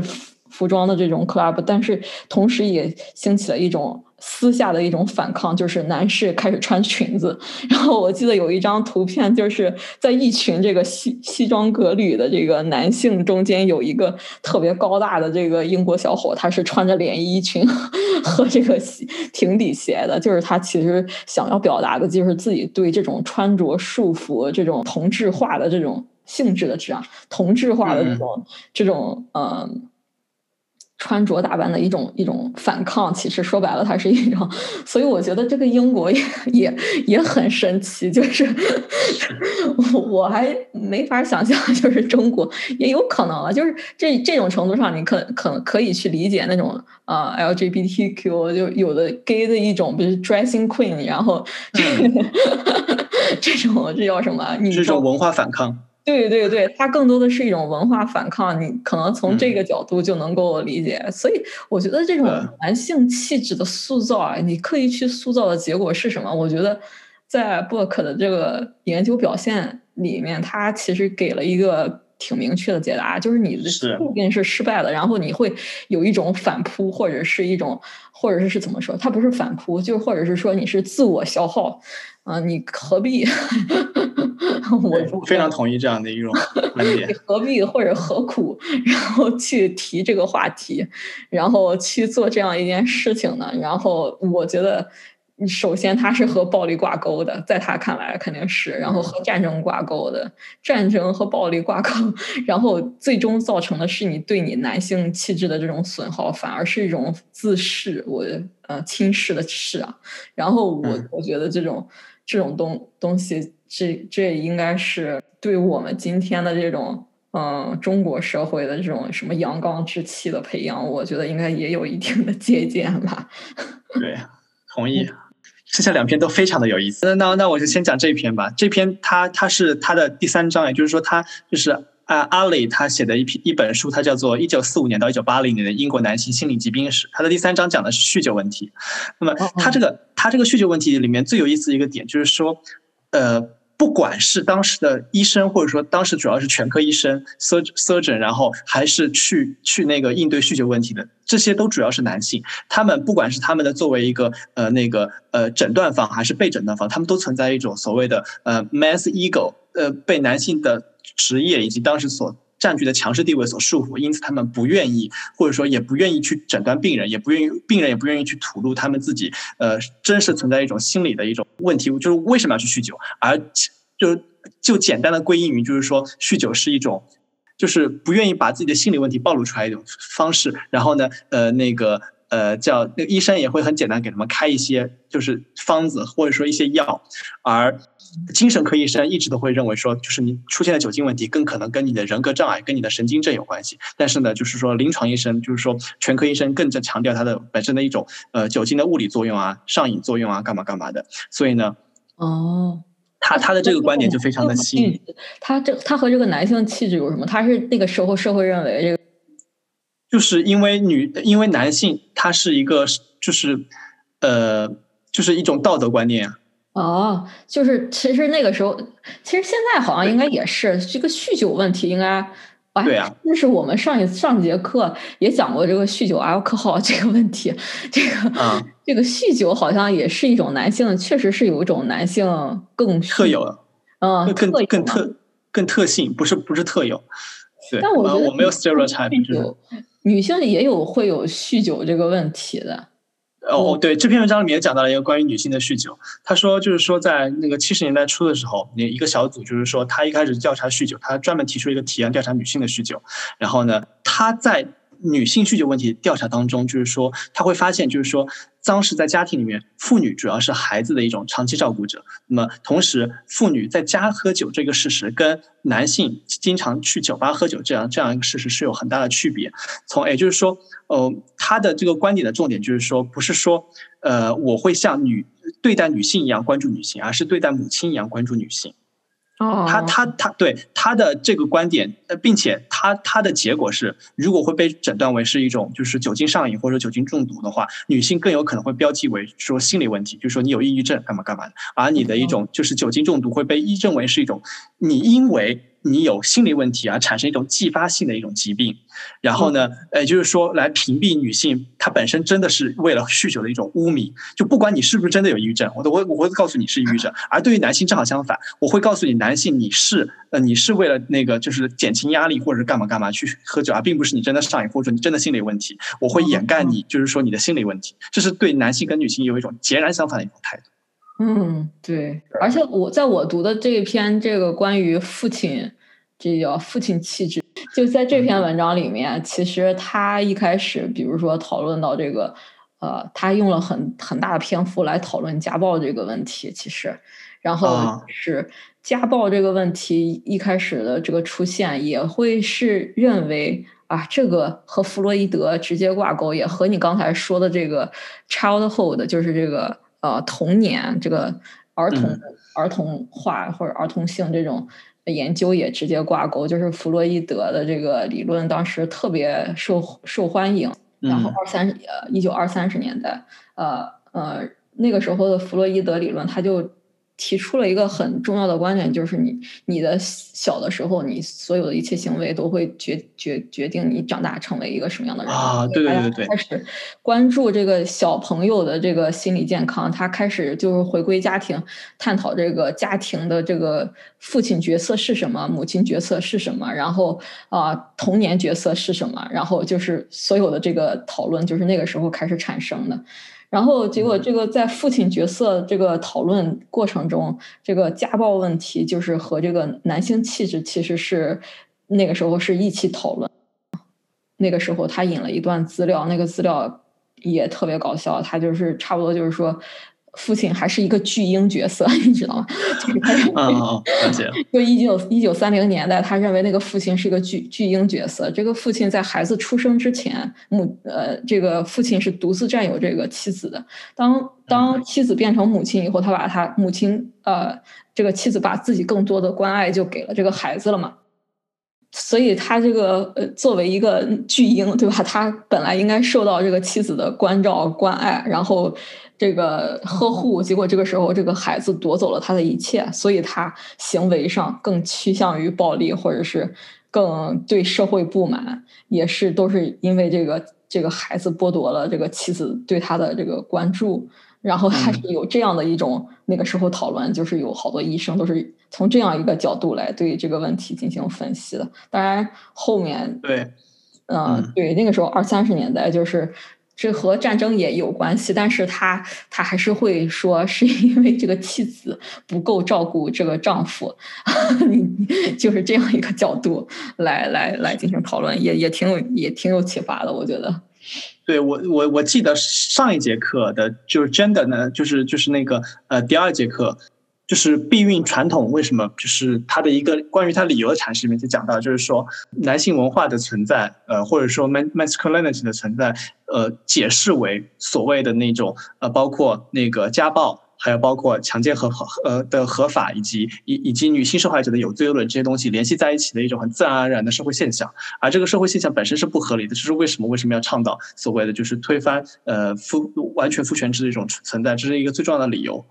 服装的这种 club，但是同时也兴起了一种。私下的一种反抗，就是男士开始穿裙子。然后我记得有一张图片，就是在一群这个西西装革履的这个男性中间，有一个特别高大的这个英国小伙，他是穿着连衣裙 和这个平底鞋的。就是他其实想要表达的，就是自己对这种穿着束缚、这种同质化的这种性质的这样同质化的这种这种嗯。穿着打扮的一种一种反抗，其实说白了，它是一种，所以我觉得这个英国也也也很神奇，就是 我还没法想象，就是中国也有可能了，就是这这种程度上，你可可可以去理解那种呃 LGBTQ 就有的 gay 的一种，比如 dressing queen，然后这 种这叫什么？你这种文化反抗。对对对，它更多的是一种文化反抗，你可能从这个角度就能够理解。所以我觉得这种男性气质的塑造啊，你刻意去塑造的结果是什么？我觉得在 Book 的这个研究表现里面，他其实给了一个挺明确的解答，就是你的注定是失败的，然后你会有一种反扑，或者是一种，或者是是怎么说？它不是反扑，就是或者是说你是自我消耗。啊，你何必？我非常同意这样的一种 观点。你何必或者何苦，然后去提这个话题，然后去做这样一件事情呢？然后我觉得，首先它是和暴力挂钩的，在他看来肯定是，然后和战争挂钩的，战争和暴力挂钩，然后最终造成的是你对你男性气质的这种损耗，反而是一种自视我呃轻视的视啊。然后我我觉得这种。这种东东西，这这应该是对我们今天的这种嗯中国社会的这种什么阳刚之气的培养，我觉得应该也有一定的借鉴吧。对，同意。剩下两篇都非常的有意思。那那我就先讲这篇吧。这篇它它是它的第三章，也就是说它就是。啊，阿里他写的一篇一本书，它叫做《一九四五年到一九八零年的英国男性心理疾病史》。它的第三章讲的是酗酒问题。那么，他这个他这个酗酒问题里面最有意思的一个点，就是说，呃，不管是当时的医生，或者说当时主要是全科医生 surgeon，然后还是去去那个应对酗酒问题的，这些都主要是男性。他们不管是他们的作为一个呃那个呃诊断方，还是被诊断方，他们都存在一种所谓的呃 man's ego，呃被男性的。职业以及当时所占据的强势地位所束缚，因此他们不愿意，或者说也不愿意去诊断病人，也不愿意病人也不愿意去吐露他们自己呃真实存在一种心理的一种问题，就是为什么要去酗酒，而就就简单的归因于就是说酗酒是一种，就是不愿意把自己的心理问题暴露出来一种方式，然后呢，呃那个。呃，叫那个医生也会很简单给他们开一些就是方子或者说一些药，而精神科医生一直都会认为说，就是你出现的酒精问题更可能跟你的人格障碍、跟你的神经症有关系。但是呢，就是说临床医生，就是说全科医生更加强调它的本身的一种呃酒精的物理作用啊、上瘾作用啊、干嘛干嘛的。所以呢，哦，他他的这个观点就非常的新。他这他和这个男性气质有什么？他是那个时候社会认为这个。就是因为女，因为男性他是一个，就是，呃，就是一种道德观念啊。哦，就是其实那个时候，其实现在好像应该也是这个酗酒问题，应该，对啊，那是我们上一上节课也讲过这个酗酒 alcohol 这个问题，这个这个酗酒好像也是一种男性，确实是有一种男性更特有的，嗯，更更特更特性，不是不是特有。对，但我觉得我没有 stereotype，就。女性也有会有酗酒这个问题的。哦，对，这篇文章里面也讲到了一个关于女性的酗酒。他说，就是说在那个七十年代初的时候，那一个小组就是说，他一开始调查酗酒，他专门提出一个提案调查女性的酗酒。然后呢，他在女性酗酒问题调查当中，就是说他会发现，就是说当时在家庭里面，妇女主要是孩子的一种长期照顾者。那么同时，妇女在家喝酒这个事实，跟男性经常去酒吧喝酒这样这样一个事实是有很大的区别。从也就是说，呃，他的这个观点的重点就是说，不是说呃我会像女对待女性一样关注女性，而是对待母亲一样关注女性。他他他对他的这个观点，呃，并且他他的结果是，如果会被诊断为是一种就是酒精上瘾或者酒精中毒的话，女性更有可能会标记为说心理问题，就是说你有抑郁症干嘛干嘛的，而你的一种就是酒精中毒会被医认为是一种你因为。你有心理问题而产生一种继发性的一种疾病，然后呢，呃，就是说来屏蔽女性，她本身真的是为了酗酒的一种污名。就不管你是不是真的有抑郁症，我都我我会告诉你是抑郁症。而对于男性正好相反，我会告诉你，男性你是呃你是为了那个就是减轻压力或者是干嘛干嘛去喝酒，而并不是你真的上瘾或者说你真的心理问题。我会掩盖你就是说你的心理问题，这是对男性跟女性有一种截然相反的一种态度。嗯，对，而且我在我读的这一篇这个关于父亲，这叫父亲气质，就在这篇文章里面，其实他一开始，比如说讨论到这个，呃，他用了很很大的篇幅来讨论家暴这个问题，其实，然后是家暴这个问题一开始的这个出现，也会是认为啊，这个和弗洛伊德直接挂钩，也和你刚才说的这个 childhood，就是这个。呃，童年这个儿童儿童化或者儿童性这种研究也直接挂钩，就是弗洛伊德的这个理论当时特别受受欢迎。然后二三呃一九二三十年代，呃呃那个时候的弗洛伊德理论，他就。提出了一个很重要的观点，就是你你的小的时候，你所有的一切行为都会决决决定你长大成为一个什么样的人啊！对对对对，开始关注这个小朋友的这个心理健康，他开始就是回归家庭，探讨这个家庭的这个父亲角色是什么，母亲角色是什么，然后啊童年角色是什么，然后就是所有的这个讨论就是那个时候开始产生的。然后结果，这个在父亲角色这个讨论过程中，这个家暴问题就是和这个男性气质其实是那个时候是一起讨论。那个时候他引了一段资料，那个资料也特别搞笑，他就是差不多就是说。父亲还是一个巨婴角色，你知道吗？啊，了解。就一九一九三零年代，他认为那个父亲是一个巨巨婴角色。这个父亲在孩子出生之前，母呃，这个父亲是独自占有这个妻子的。当当妻子变成母亲以后，他把他母亲呃，这个妻子把自己更多的关爱就给了这个孩子了嘛。所以他这个呃，作为一个巨婴，对吧？他本来应该受到这个妻子的关照关爱，然后。这个呵护，结果这个时候这个孩子夺走了他的一切，所以他行为上更趋向于暴力，或者是更对社会不满，也是都是因为这个这个孩子剥夺了这个妻子对他的这个关注，然后他是有这样的一种那个时候讨论，就是有好多医生都是从这样一个角度来对这个问题进行分析的。当然后面对，嗯，对，那个时候二三十年代就是。这和战争也有关系，但是他他还是会说是因为这个妻子不够照顾这个丈夫，你就是这样一个角度来来来进行讨论，也也挺有也挺有启发的，我觉得。对我我我记得上一节课的就是 gender 呢，就是就是那个呃第二节课。就是避孕传统为什么？就是它的一个关于它理由的阐释里面就讲到，就是说男性文化的存在，呃，或者说 masculinity 的存在，呃，解释为所谓的那种呃，包括那个家暴。还有包括强奸和合呃的合法，以及以以及女性受害者的有罪论这些东西联系在一起的一种很自然而然的社会现象，而这个社会现象本身是不合理的，这是为什么为什么要倡导所谓的就是推翻呃父完全父权制的一种存在，这是一个最重要的理由。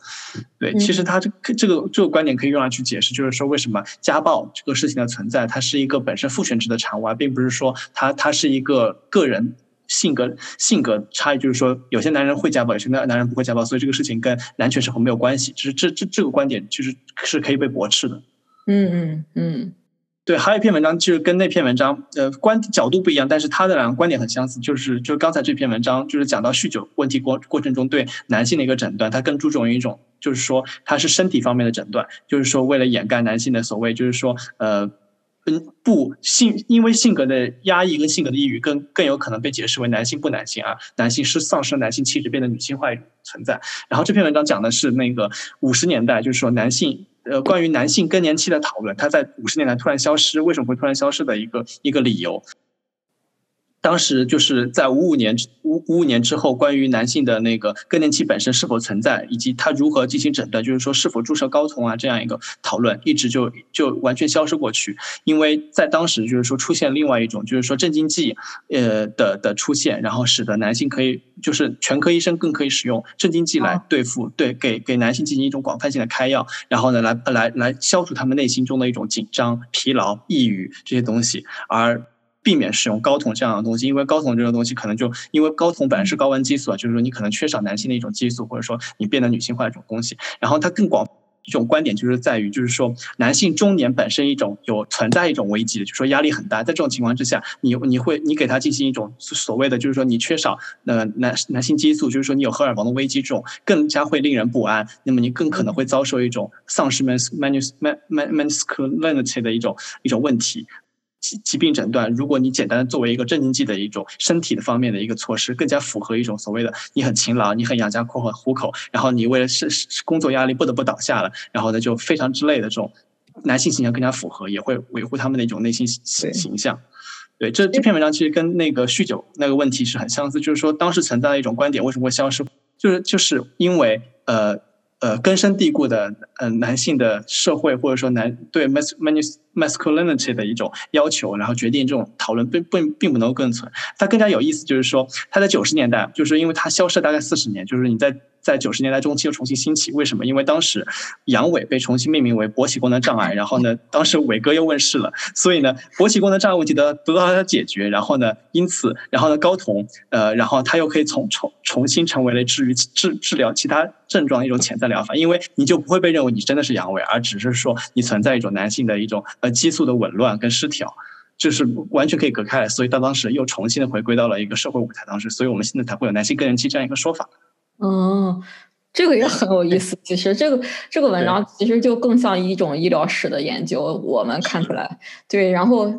对，其实他这这个这个观点可以用来去解释，就是说为什么家暴这个事情的存在，它是一个本身父权制的产物，而并不是说它它是一个个人。性格性格差异，就是说，有些男人会家暴，有些男男人不会家暴，所以这个事情跟男权社会没有关系。就是这这这个观点，其实是可以被驳斥的。嗯嗯嗯，对，还有一篇文章，就是跟那篇文章，呃，观角度不一样，但是他的两个观点很相似。就是就刚才这篇文章，就是讲到酗酒问题过过程中对男性的一个诊断，他更注重于一种，就是说他是身体方面的诊断，就是说为了掩盖男性的所谓，就是说呃。嗯，不性，因为性格的压抑跟性格的抑郁，更更有可能被解释为男性不男性啊，男性是丧失男性气质，变得女性化存在。然后这篇文章讲的是那个五十年代，就是说男性，呃，关于男性更年期的讨论，它在五十年代突然消失，为什么会突然消失的一个一个理由。当时就是在五五年五五五年之后，关于男性的那个更年期本身是否存在，以及他如何进行诊断，就是说是否注射睾酮啊这样一个讨论，一直就就完全消失过去。因为在当时就是说出现另外一种就是说镇静剂，呃的的出现，然后使得男性可以就是全科医生更可以使用镇静剂来对付对给给男性进行一种广泛性的开药，然后呢来来来消除他们内心中的一种紧张、疲劳、抑郁这些东西，而。避免使用睾酮这样的东西，因为睾酮这个东西可能就因为睾酮本来是睾丸激素啊，就是说你可能缺少男性的一种激素，或者说你变得女性化的一种东西。然后它更广一种观点就是在于，就是说男性中年本身一种有存在一种危机的，就说压力很大，在这种情况之下，你你会你给他进行一种所谓的就是说你缺少呃男男性激素，就是说你有荷尔蒙的危机，这种更加会令人不安。那么你更可能会遭受一种丧失 man man man man masculinity 的一种一种问题。疾疾病诊断，如果你简单的作为一个镇静剂的一种身体的方面的一个措施，更加符合一种所谓的你很勤劳，你很养家糊口糊口，然后你为了是工作压力不得不倒下了，然后呢就非常之类的这种男性形象更加符合，也会维护他们的一种内心形象。对，这这篇文章其实跟那个酗酒那个问题是很相似，就是说当时存在的一种观点为什么会消失，就是就是因为呃。呃，根深蒂固的呃男性的社会或者说男对 mas masculinity 的一种要求，然后决定这种讨论并并并不能够更存。它更加有意思就是说，它在九十年代，就是因为它消失大概四十年，就是你在。在九十年代中期又重新兴起，为什么？因为当时阳痿被重新命名为勃起功能障碍，然后呢，当时伟哥又问世了，所以呢，勃起功能障碍问题得得到了解决，然后呢，因此，然后呢，睾酮，呃，然后它又可以从重重新成为了治愈治治疗其他症状的一种潜在疗法，因为你就不会被认为你真的是阳痿，而只是说你存在一种男性的一种呃激素的紊乱跟失调，就是完全可以隔开来，所以到当时又重新的回归到了一个社会舞台当时，所以我们现在才会有男性更年期这样一个说法。嗯，这个也很有意思。其实这个这个文章其实就更像一种医疗史的研究。我们看出来，对。然后，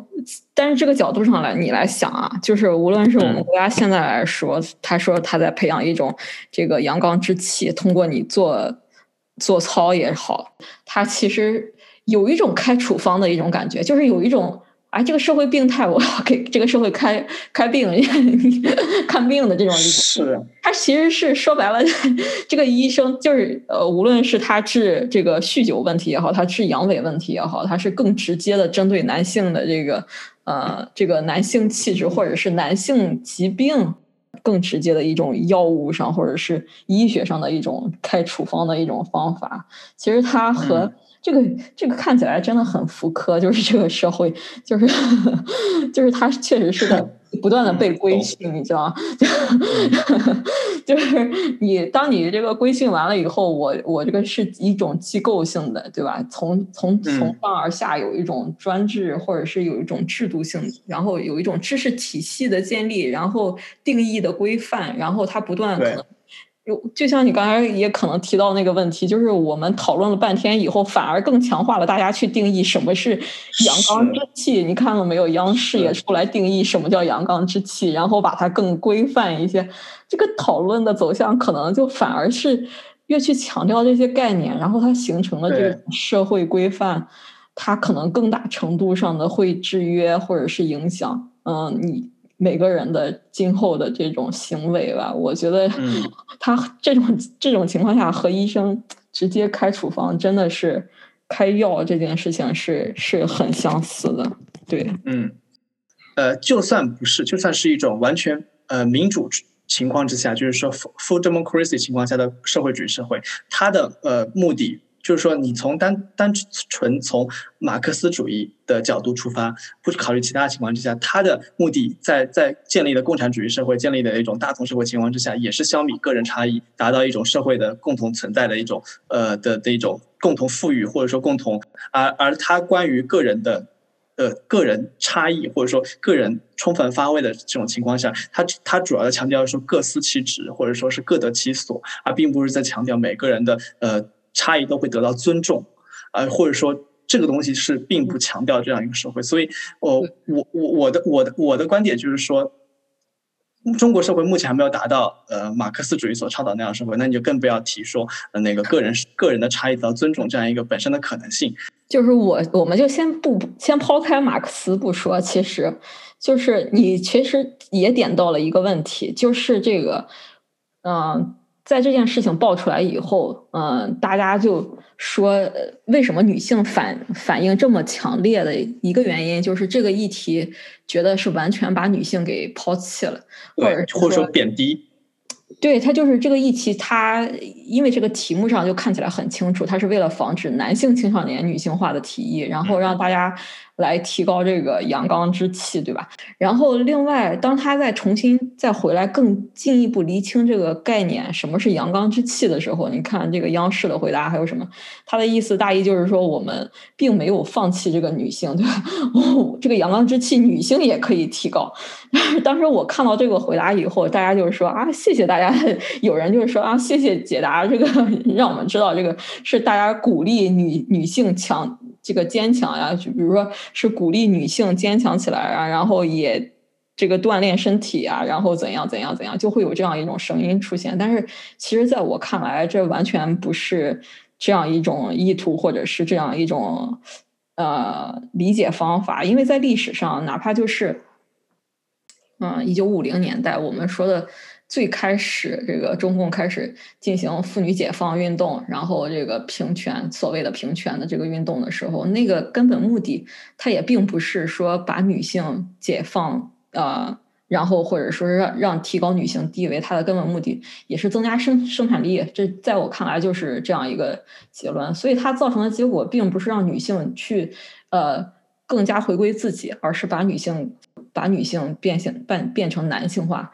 但是这个角度上来，你来想啊，就是无论是我们国家现在来说，他说他在培养一种这个阳刚之气，通过你做做操也好，他其实有一种开处方的一种感觉，就是有一种。哎，这个社会病态，我要给这个社会开开病看病的这种，是他其实是说白了，这个医生就是呃，无论是他治这个酗酒问题也好，他治阳痿问题也好，他是更直接的针对男性的这个呃这个男性气质或者是男性疾病更直接的一种药物上或者是医学上的一种开处方的一种方法。其实他和。这个这个看起来真的很福柯，就是这个社会，就是 就是他确实是在 不断的被规训，你知道吗？就是你当你这个规训完了以后，我我这个是一种机构性的，对吧？从从从上而下有一种专制，或者是有一种制度性，然后有一种知识体系的建立，然后定义的规范，然后它不断可能。有，就像你刚才也可能提到那个问题，就是我们讨论了半天以后，反而更强化了大家去定义什么是阳刚之气。你看了没有？央视也出来定义什么叫阳刚之气，然后把它更规范一些。这个讨论的走向可能就反而是越去强调这些概念，然后它形成了这个社会规范，它可能更大程度上的会制约或者是影响。嗯，你。每个人的今后的这种行为吧，我觉得 他这种这种情况下和医生直接开处方，真的是开药这件事情是是很相似的。对，嗯，呃，就算不是，就算是一种完全呃民主情况之下，就是说 full democracy 情况下的社会主义社会，它的呃目的。就是说，你从单单纯从马克思主义的角度出发，不考虑其他情况之下，他的目的在在建立的共产主义社会建立的一种大同社会情况之下，也是消弭个人差异，达到一种社会的共同存在的一种呃的的一种共同富裕或者说共同，而而他关于个人的呃个人差异或者说个人充分发挥的这种情况下，他他主要的强调说各司其职或者说是各得其所，而并不是在强调每个人的呃。差异都会得到尊重，呃，或者说这个东西是并不强调这样一个社会。所以，我我我我的我的我的观点就是说。中国社会目前还没有达到呃马克思主义所倡导那样社会，那你就更不要提说呃那个个人个人的差异得到尊重这样一个本身的可能性。就是我我们就先不先抛开马克思不说，其实就是你其实也点到了一个问题，就是这个嗯。在这件事情爆出来以后，嗯，大家就说，为什么女性反反应这么强烈的一个原因，就是这个议题觉得是完全把女性给抛弃了，或者或者说贬低。对他就是这个议题，他因为这个题目上就看起来很清楚，他是为了防止男性青少年女性化的提议，然后让大家。来提高这个阳刚之气，对吧？然后另外，当他再重新再回来更进一步厘清这个概念，什么是阳刚之气的时候，你看这个央视的回答还有什么？他的意思大意就是说，我们并没有放弃这个女性，对吧？哦这个阳刚之气，女性也可以提高。当时我看到这个回答以后，大家就是说啊，谢谢大家。有人就是说啊，谢谢解答这个，让我们知道这个是大家鼓励女女性强。这个坚强呀，就比如说是鼓励女性坚强起来啊，然后也这个锻炼身体啊，然后怎样怎样怎样，就会有这样一种声音出现。但是其实，在我看来，这完全不是这样一种意图，或者是这样一种呃理解方法。因为在历史上，哪怕就是嗯，一九五零年代，我们说的。最开始，这个中共开始进行妇女解放运动，然后这个平权，所谓的平权的这个运动的时候，那个根本目的，它也并不是说把女性解放，呃，然后或者说让让提高女性地位，它的根本目的也是增加生生产力。这在我看来就是这样一个结论。所以它造成的结果，并不是让女性去呃更加回归自己，而是把女性把女性变性变变成男性化。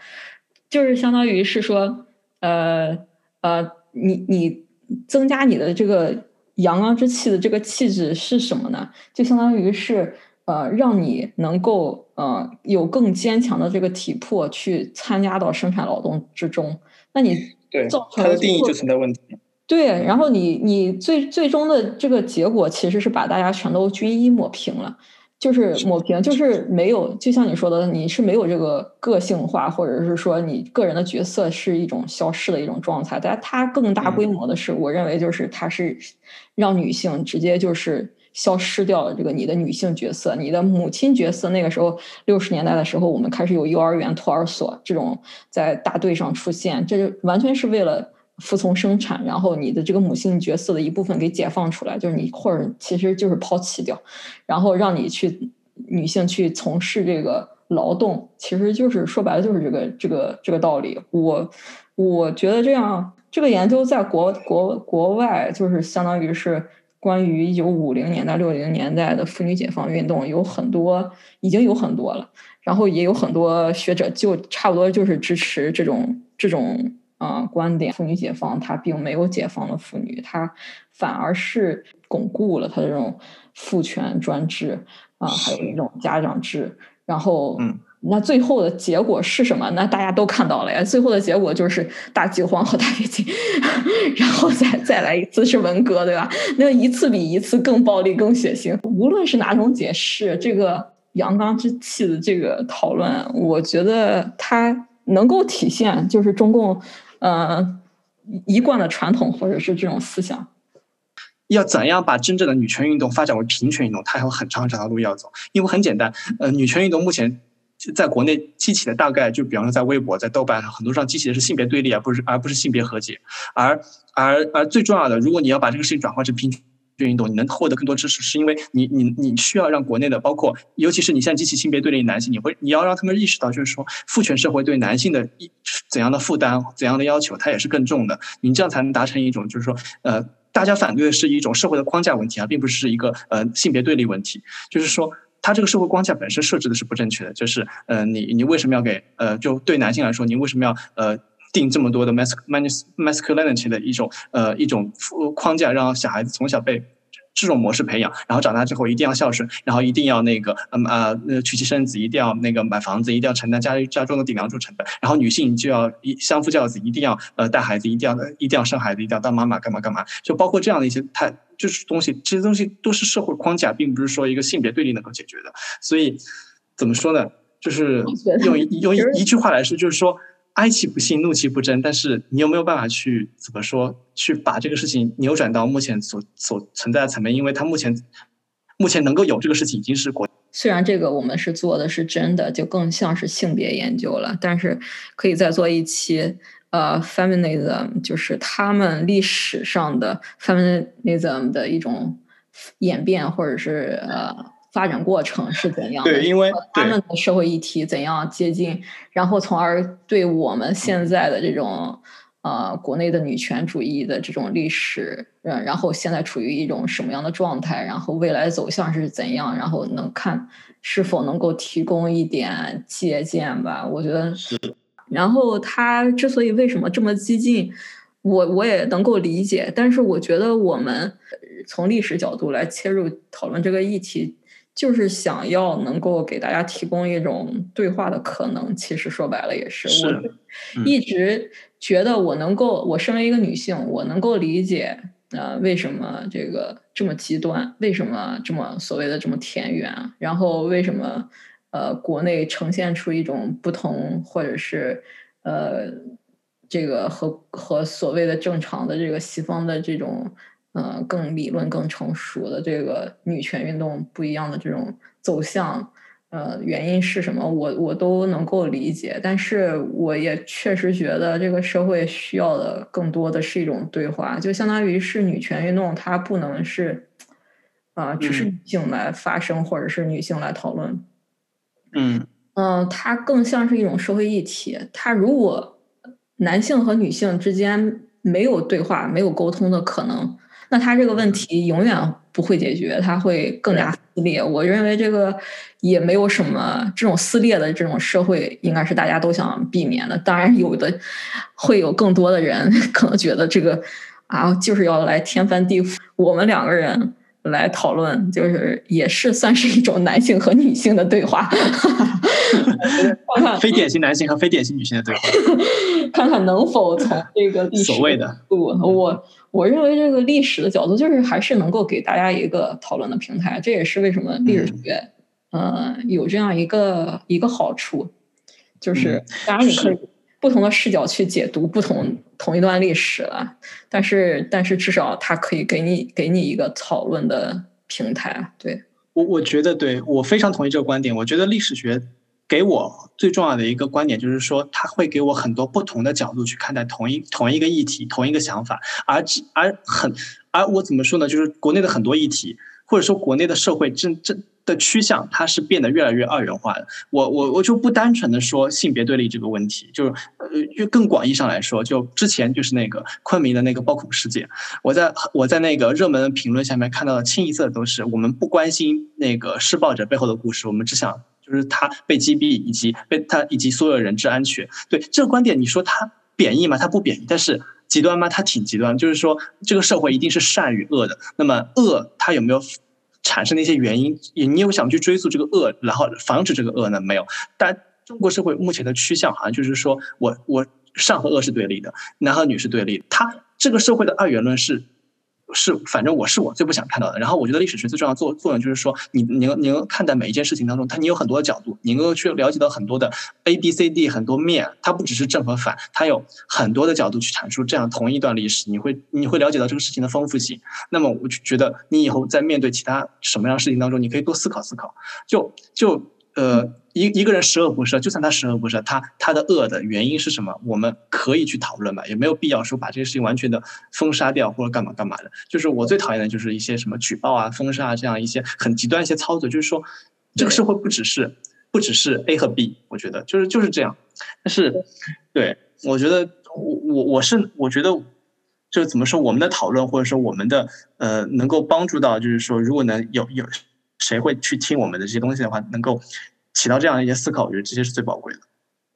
就是相当于是说，呃呃，你你增加你的这个阳刚之气的这个气质是什么呢？就相当于是呃，让你能够呃有更坚强的这个体魄去参加到生产劳动之中。那你对它的定义就存在问题。对，然后你你最最终的这个结果其实是把大家全都均一抹平了。就是抹平，就是没有，就像你说的，你是没有这个个性化，或者是说你个人的角色是一种消失的一种状态。但它更大规模的是，我认为就是它是让女性直接就是消失掉了这个你的女性角色，你的母亲角色。那个时候六十年代的时候，我们开始有幼儿园、托儿所这种在大队上出现，这就完全是为了。服从生产，然后你的这个母性角色的一部分给解放出来，就是你或者其实就是抛弃掉，然后让你去女性去从事这个劳动，其实就是说白了就是这个这个这个道理。我我觉得这样，这个研究在国国国外就是相当于是关于一九五零年代六零年代的妇女解放运动有很多已经有很多了，然后也有很多学者就差不多就是支持这种这种。啊，观点妇女解放，它并没有解放了妇女，它反而是巩固了它这种父权专制啊，还有一种家长制。然后，嗯，那最后的结果是什么？那大家都看到了呀。最后的结果就是大饥荒和大跃进，然后再再来一次是文革，对吧？那一次比一次更暴力、更血腥。无论是哪种解释，这个阳刚之气的这个讨论，我觉得它能够体现就是中共。呃，一贯的传统或者是这种思想，要怎样把真正的女权运动发展为平权运动？它还有很长很长的路要走。因为很简单，呃，女权运动目前在国内激起的大概就比方说在微博、在豆瓣上，很多上激起的是性别对立，而不是而不是性别和解。而而而最重要的，如果你要把这个事情转化成平权。运动，你能获得更多支持，是因为你你你需要让国内的，包括尤其是你现在激起性别对立男性，你会你要让他们意识到，就是说父权社会对男性的一怎样的负担、怎样的要求，它也是更重的。你这样才能达成一种，就是说，呃，大家反对的是一种社会的框架问题啊，并不是一个呃性别对立问题。就是说，他这个社会框架本身设置的是不正确的。就是，呃，你你为什么要给呃，就对男性来说，你为什么要呃？定这么多的 mas masculinity 的一种呃一种框架，让小孩子从小被这种模式培养，然后长大之后一定要孝顺，然后一定要那个嗯啊娶妻生子，一定要那个买房子，一定要承担家家中的顶梁柱成本，然后女性就要一相夫教子，一定要呃带孩子，一定要一定要生孩子，一定要当妈妈干嘛干嘛，就包括这样的一些太就是东西，这些东西都是社会框架，并不是说一个性别对立能够解决的。所以怎么说呢？就是用用一句话来说，就是说哀其不幸，怒其不争。但是你有没有办法去怎么说，去把这个事情扭转到目前所所存在的层面？因为它目前目前能够有这个事情，已经是国。虽然这个我们是做的是真的，就更像是性别研究了，但是可以再做一期，呃，feminism，就是他们历史上的 feminism 的一种演变，或者是呃发展过程是怎样？对，因为他们的社会议题怎样接近，然后从而对我们现在的这种。呃，国内的女权主义的这种历史，嗯，然后现在处于一种什么样的状态？然后未来走向是怎样？然后能看是否能够提供一点借鉴吧？我觉得是。然后他之所以为什么这么激进，我我也能够理解。但是我觉得我们从历史角度来切入讨论这个议题。就是想要能够给大家提供一种对话的可能，其实说白了也是。我一直觉得我能够，我身为一个女性，我能够理解，呃，为什么这个这么极端，为什么这么所谓的这么田园，然后为什么呃国内呈现出一种不同，或者是呃这个和和所谓的正常的这个西方的这种。呃，更理论、更成熟的这个女权运动不一样的这种走向，呃，原因是什么？我我都能够理解，但是我也确实觉得这个社会需要的更多的是一种对话，就相当于是女权运动，它不能是啊，只是女性来发声，或者是女性来讨论。嗯嗯，它更像是一种社会议题。它如果男性和女性之间没有对话、没有沟通的可能。那他这个问题永远不会解决，他会更加撕裂。我认为这个也没有什么这种撕裂的这种社会，应该是大家都想避免的。当然，有的会有更多的人 可能觉得这个啊，就是要来天翻地覆。我们两个人来讨论，就是也是算是一种男性和女性的对话。看 看非典型男性和非典型女性的对话，看看能否从这个历史所谓的我。我认为这个历史的角度就是还是能够给大家一个讨论的平台，这也是为什么历史学，呃，有这样一个一个好处，就是当然你可以不同的视角去解读不同同一段历史了，但是但是至少它可以给你给你一个讨论的平台。对我我觉得对我非常同意这个观点，我觉得历史学。给我最重要的一个观点就是说，他会给我很多不同的角度去看待同一同一个议题、同一个想法，而而很而我怎么说呢？就是国内的很多议题，或者说国内的社会正正的趋向，它是变得越来越二元化的。我我我就不单纯的说性别对立这个问题，就是呃，就更广义上来说，就之前就是那个昆明的那个暴恐事件，我在我在那个热门评论下面看到的清一色都是我们不关心那个施暴者背后的故事，我们只想。就是他被击毙，以及被他以及所有人质安全。对这个观点，你说他贬义吗？他不贬义，但是极端吗？他挺极端。就是说，这个社会一定是善与恶的。那么恶，它有没有产生的一些原因？你有想去追溯这个恶，然后防止这个恶呢？没有。但中国社会目前的趋向，好像就是说我我善和恶是对立的，男和女是对立。他这个社会的二元论是。是，反正我是我最不想看到的。然后我觉得历史学最重要作作用就是说，你你你能看待每一件事情当中，它你有很多的角度，你能够去了解到很多的 A B C D 很多面，它不只是正和反，它有很多的角度去阐述这样同一段历史，你会你会了解到这个事情的丰富性。那么我就觉得你以后在面对其他什么样的事情当中，你可以多思考思考。就就呃。一一个人十恶不赦，就算他十恶不赦，他他的恶的原因是什么？我们可以去讨论吧，也没有必要说把这个事情完全的封杀掉或者干嘛干嘛的。就是我最讨厌的就是一些什么举报啊、封杀啊这样一些很极端一些操作。就是说，这个社会不只是不只是 A 和 B，我觉得就是就是这样。但是，对我觉得我我我是我觉得，就是怎么说，我们的讨论或者说我们的呃，能够帮助到，就是说，如果能有有谁会去听我们的这些东西的话，能够。起到这样一些思考，我觉得这些是最宝贵的。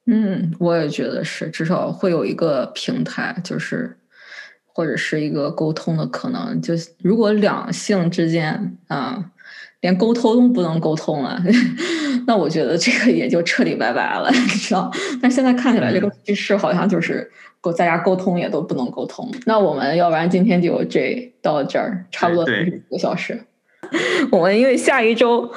嗯，我也觉得是，至少会有一个平台，就是或者是一个沟通的可能。就如果两性之间啊连沟通都不能沟通了，那我觉得这个也就彻底拜拜了，你知道？但现在看起来，这个趋势好像就是沟大家沟通也都不能沟通。那我们要不然今天就这到这儿，差不多四十几个小时。我们因为下一周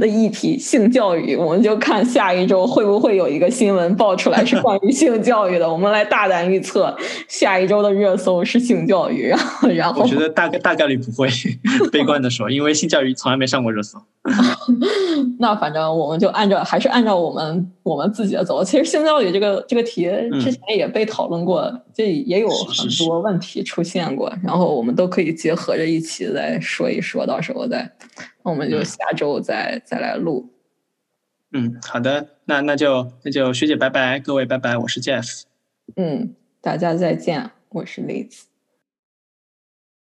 的议题性教育，我们就看下一周会不会有一个新闻爆出来是关于性教育的。我们来大胆预测，下一周的热搜是性教育。然后，然后我觉得大概大概率不会，悲观的说，因为性教育从来没上过热搜。那反正我们就按照还是按照我们我们自己的走。其实性教育这个这个题之前也被讨论过，这也有很多问题出现过。然后我们都可以结合着一起再说一说，到时候再，我们就下周再再来录。嗯，好的，那那就那就学姐拜拜，各位拜拜，我是 Jeff。嗯，大家再见，我是 Liz。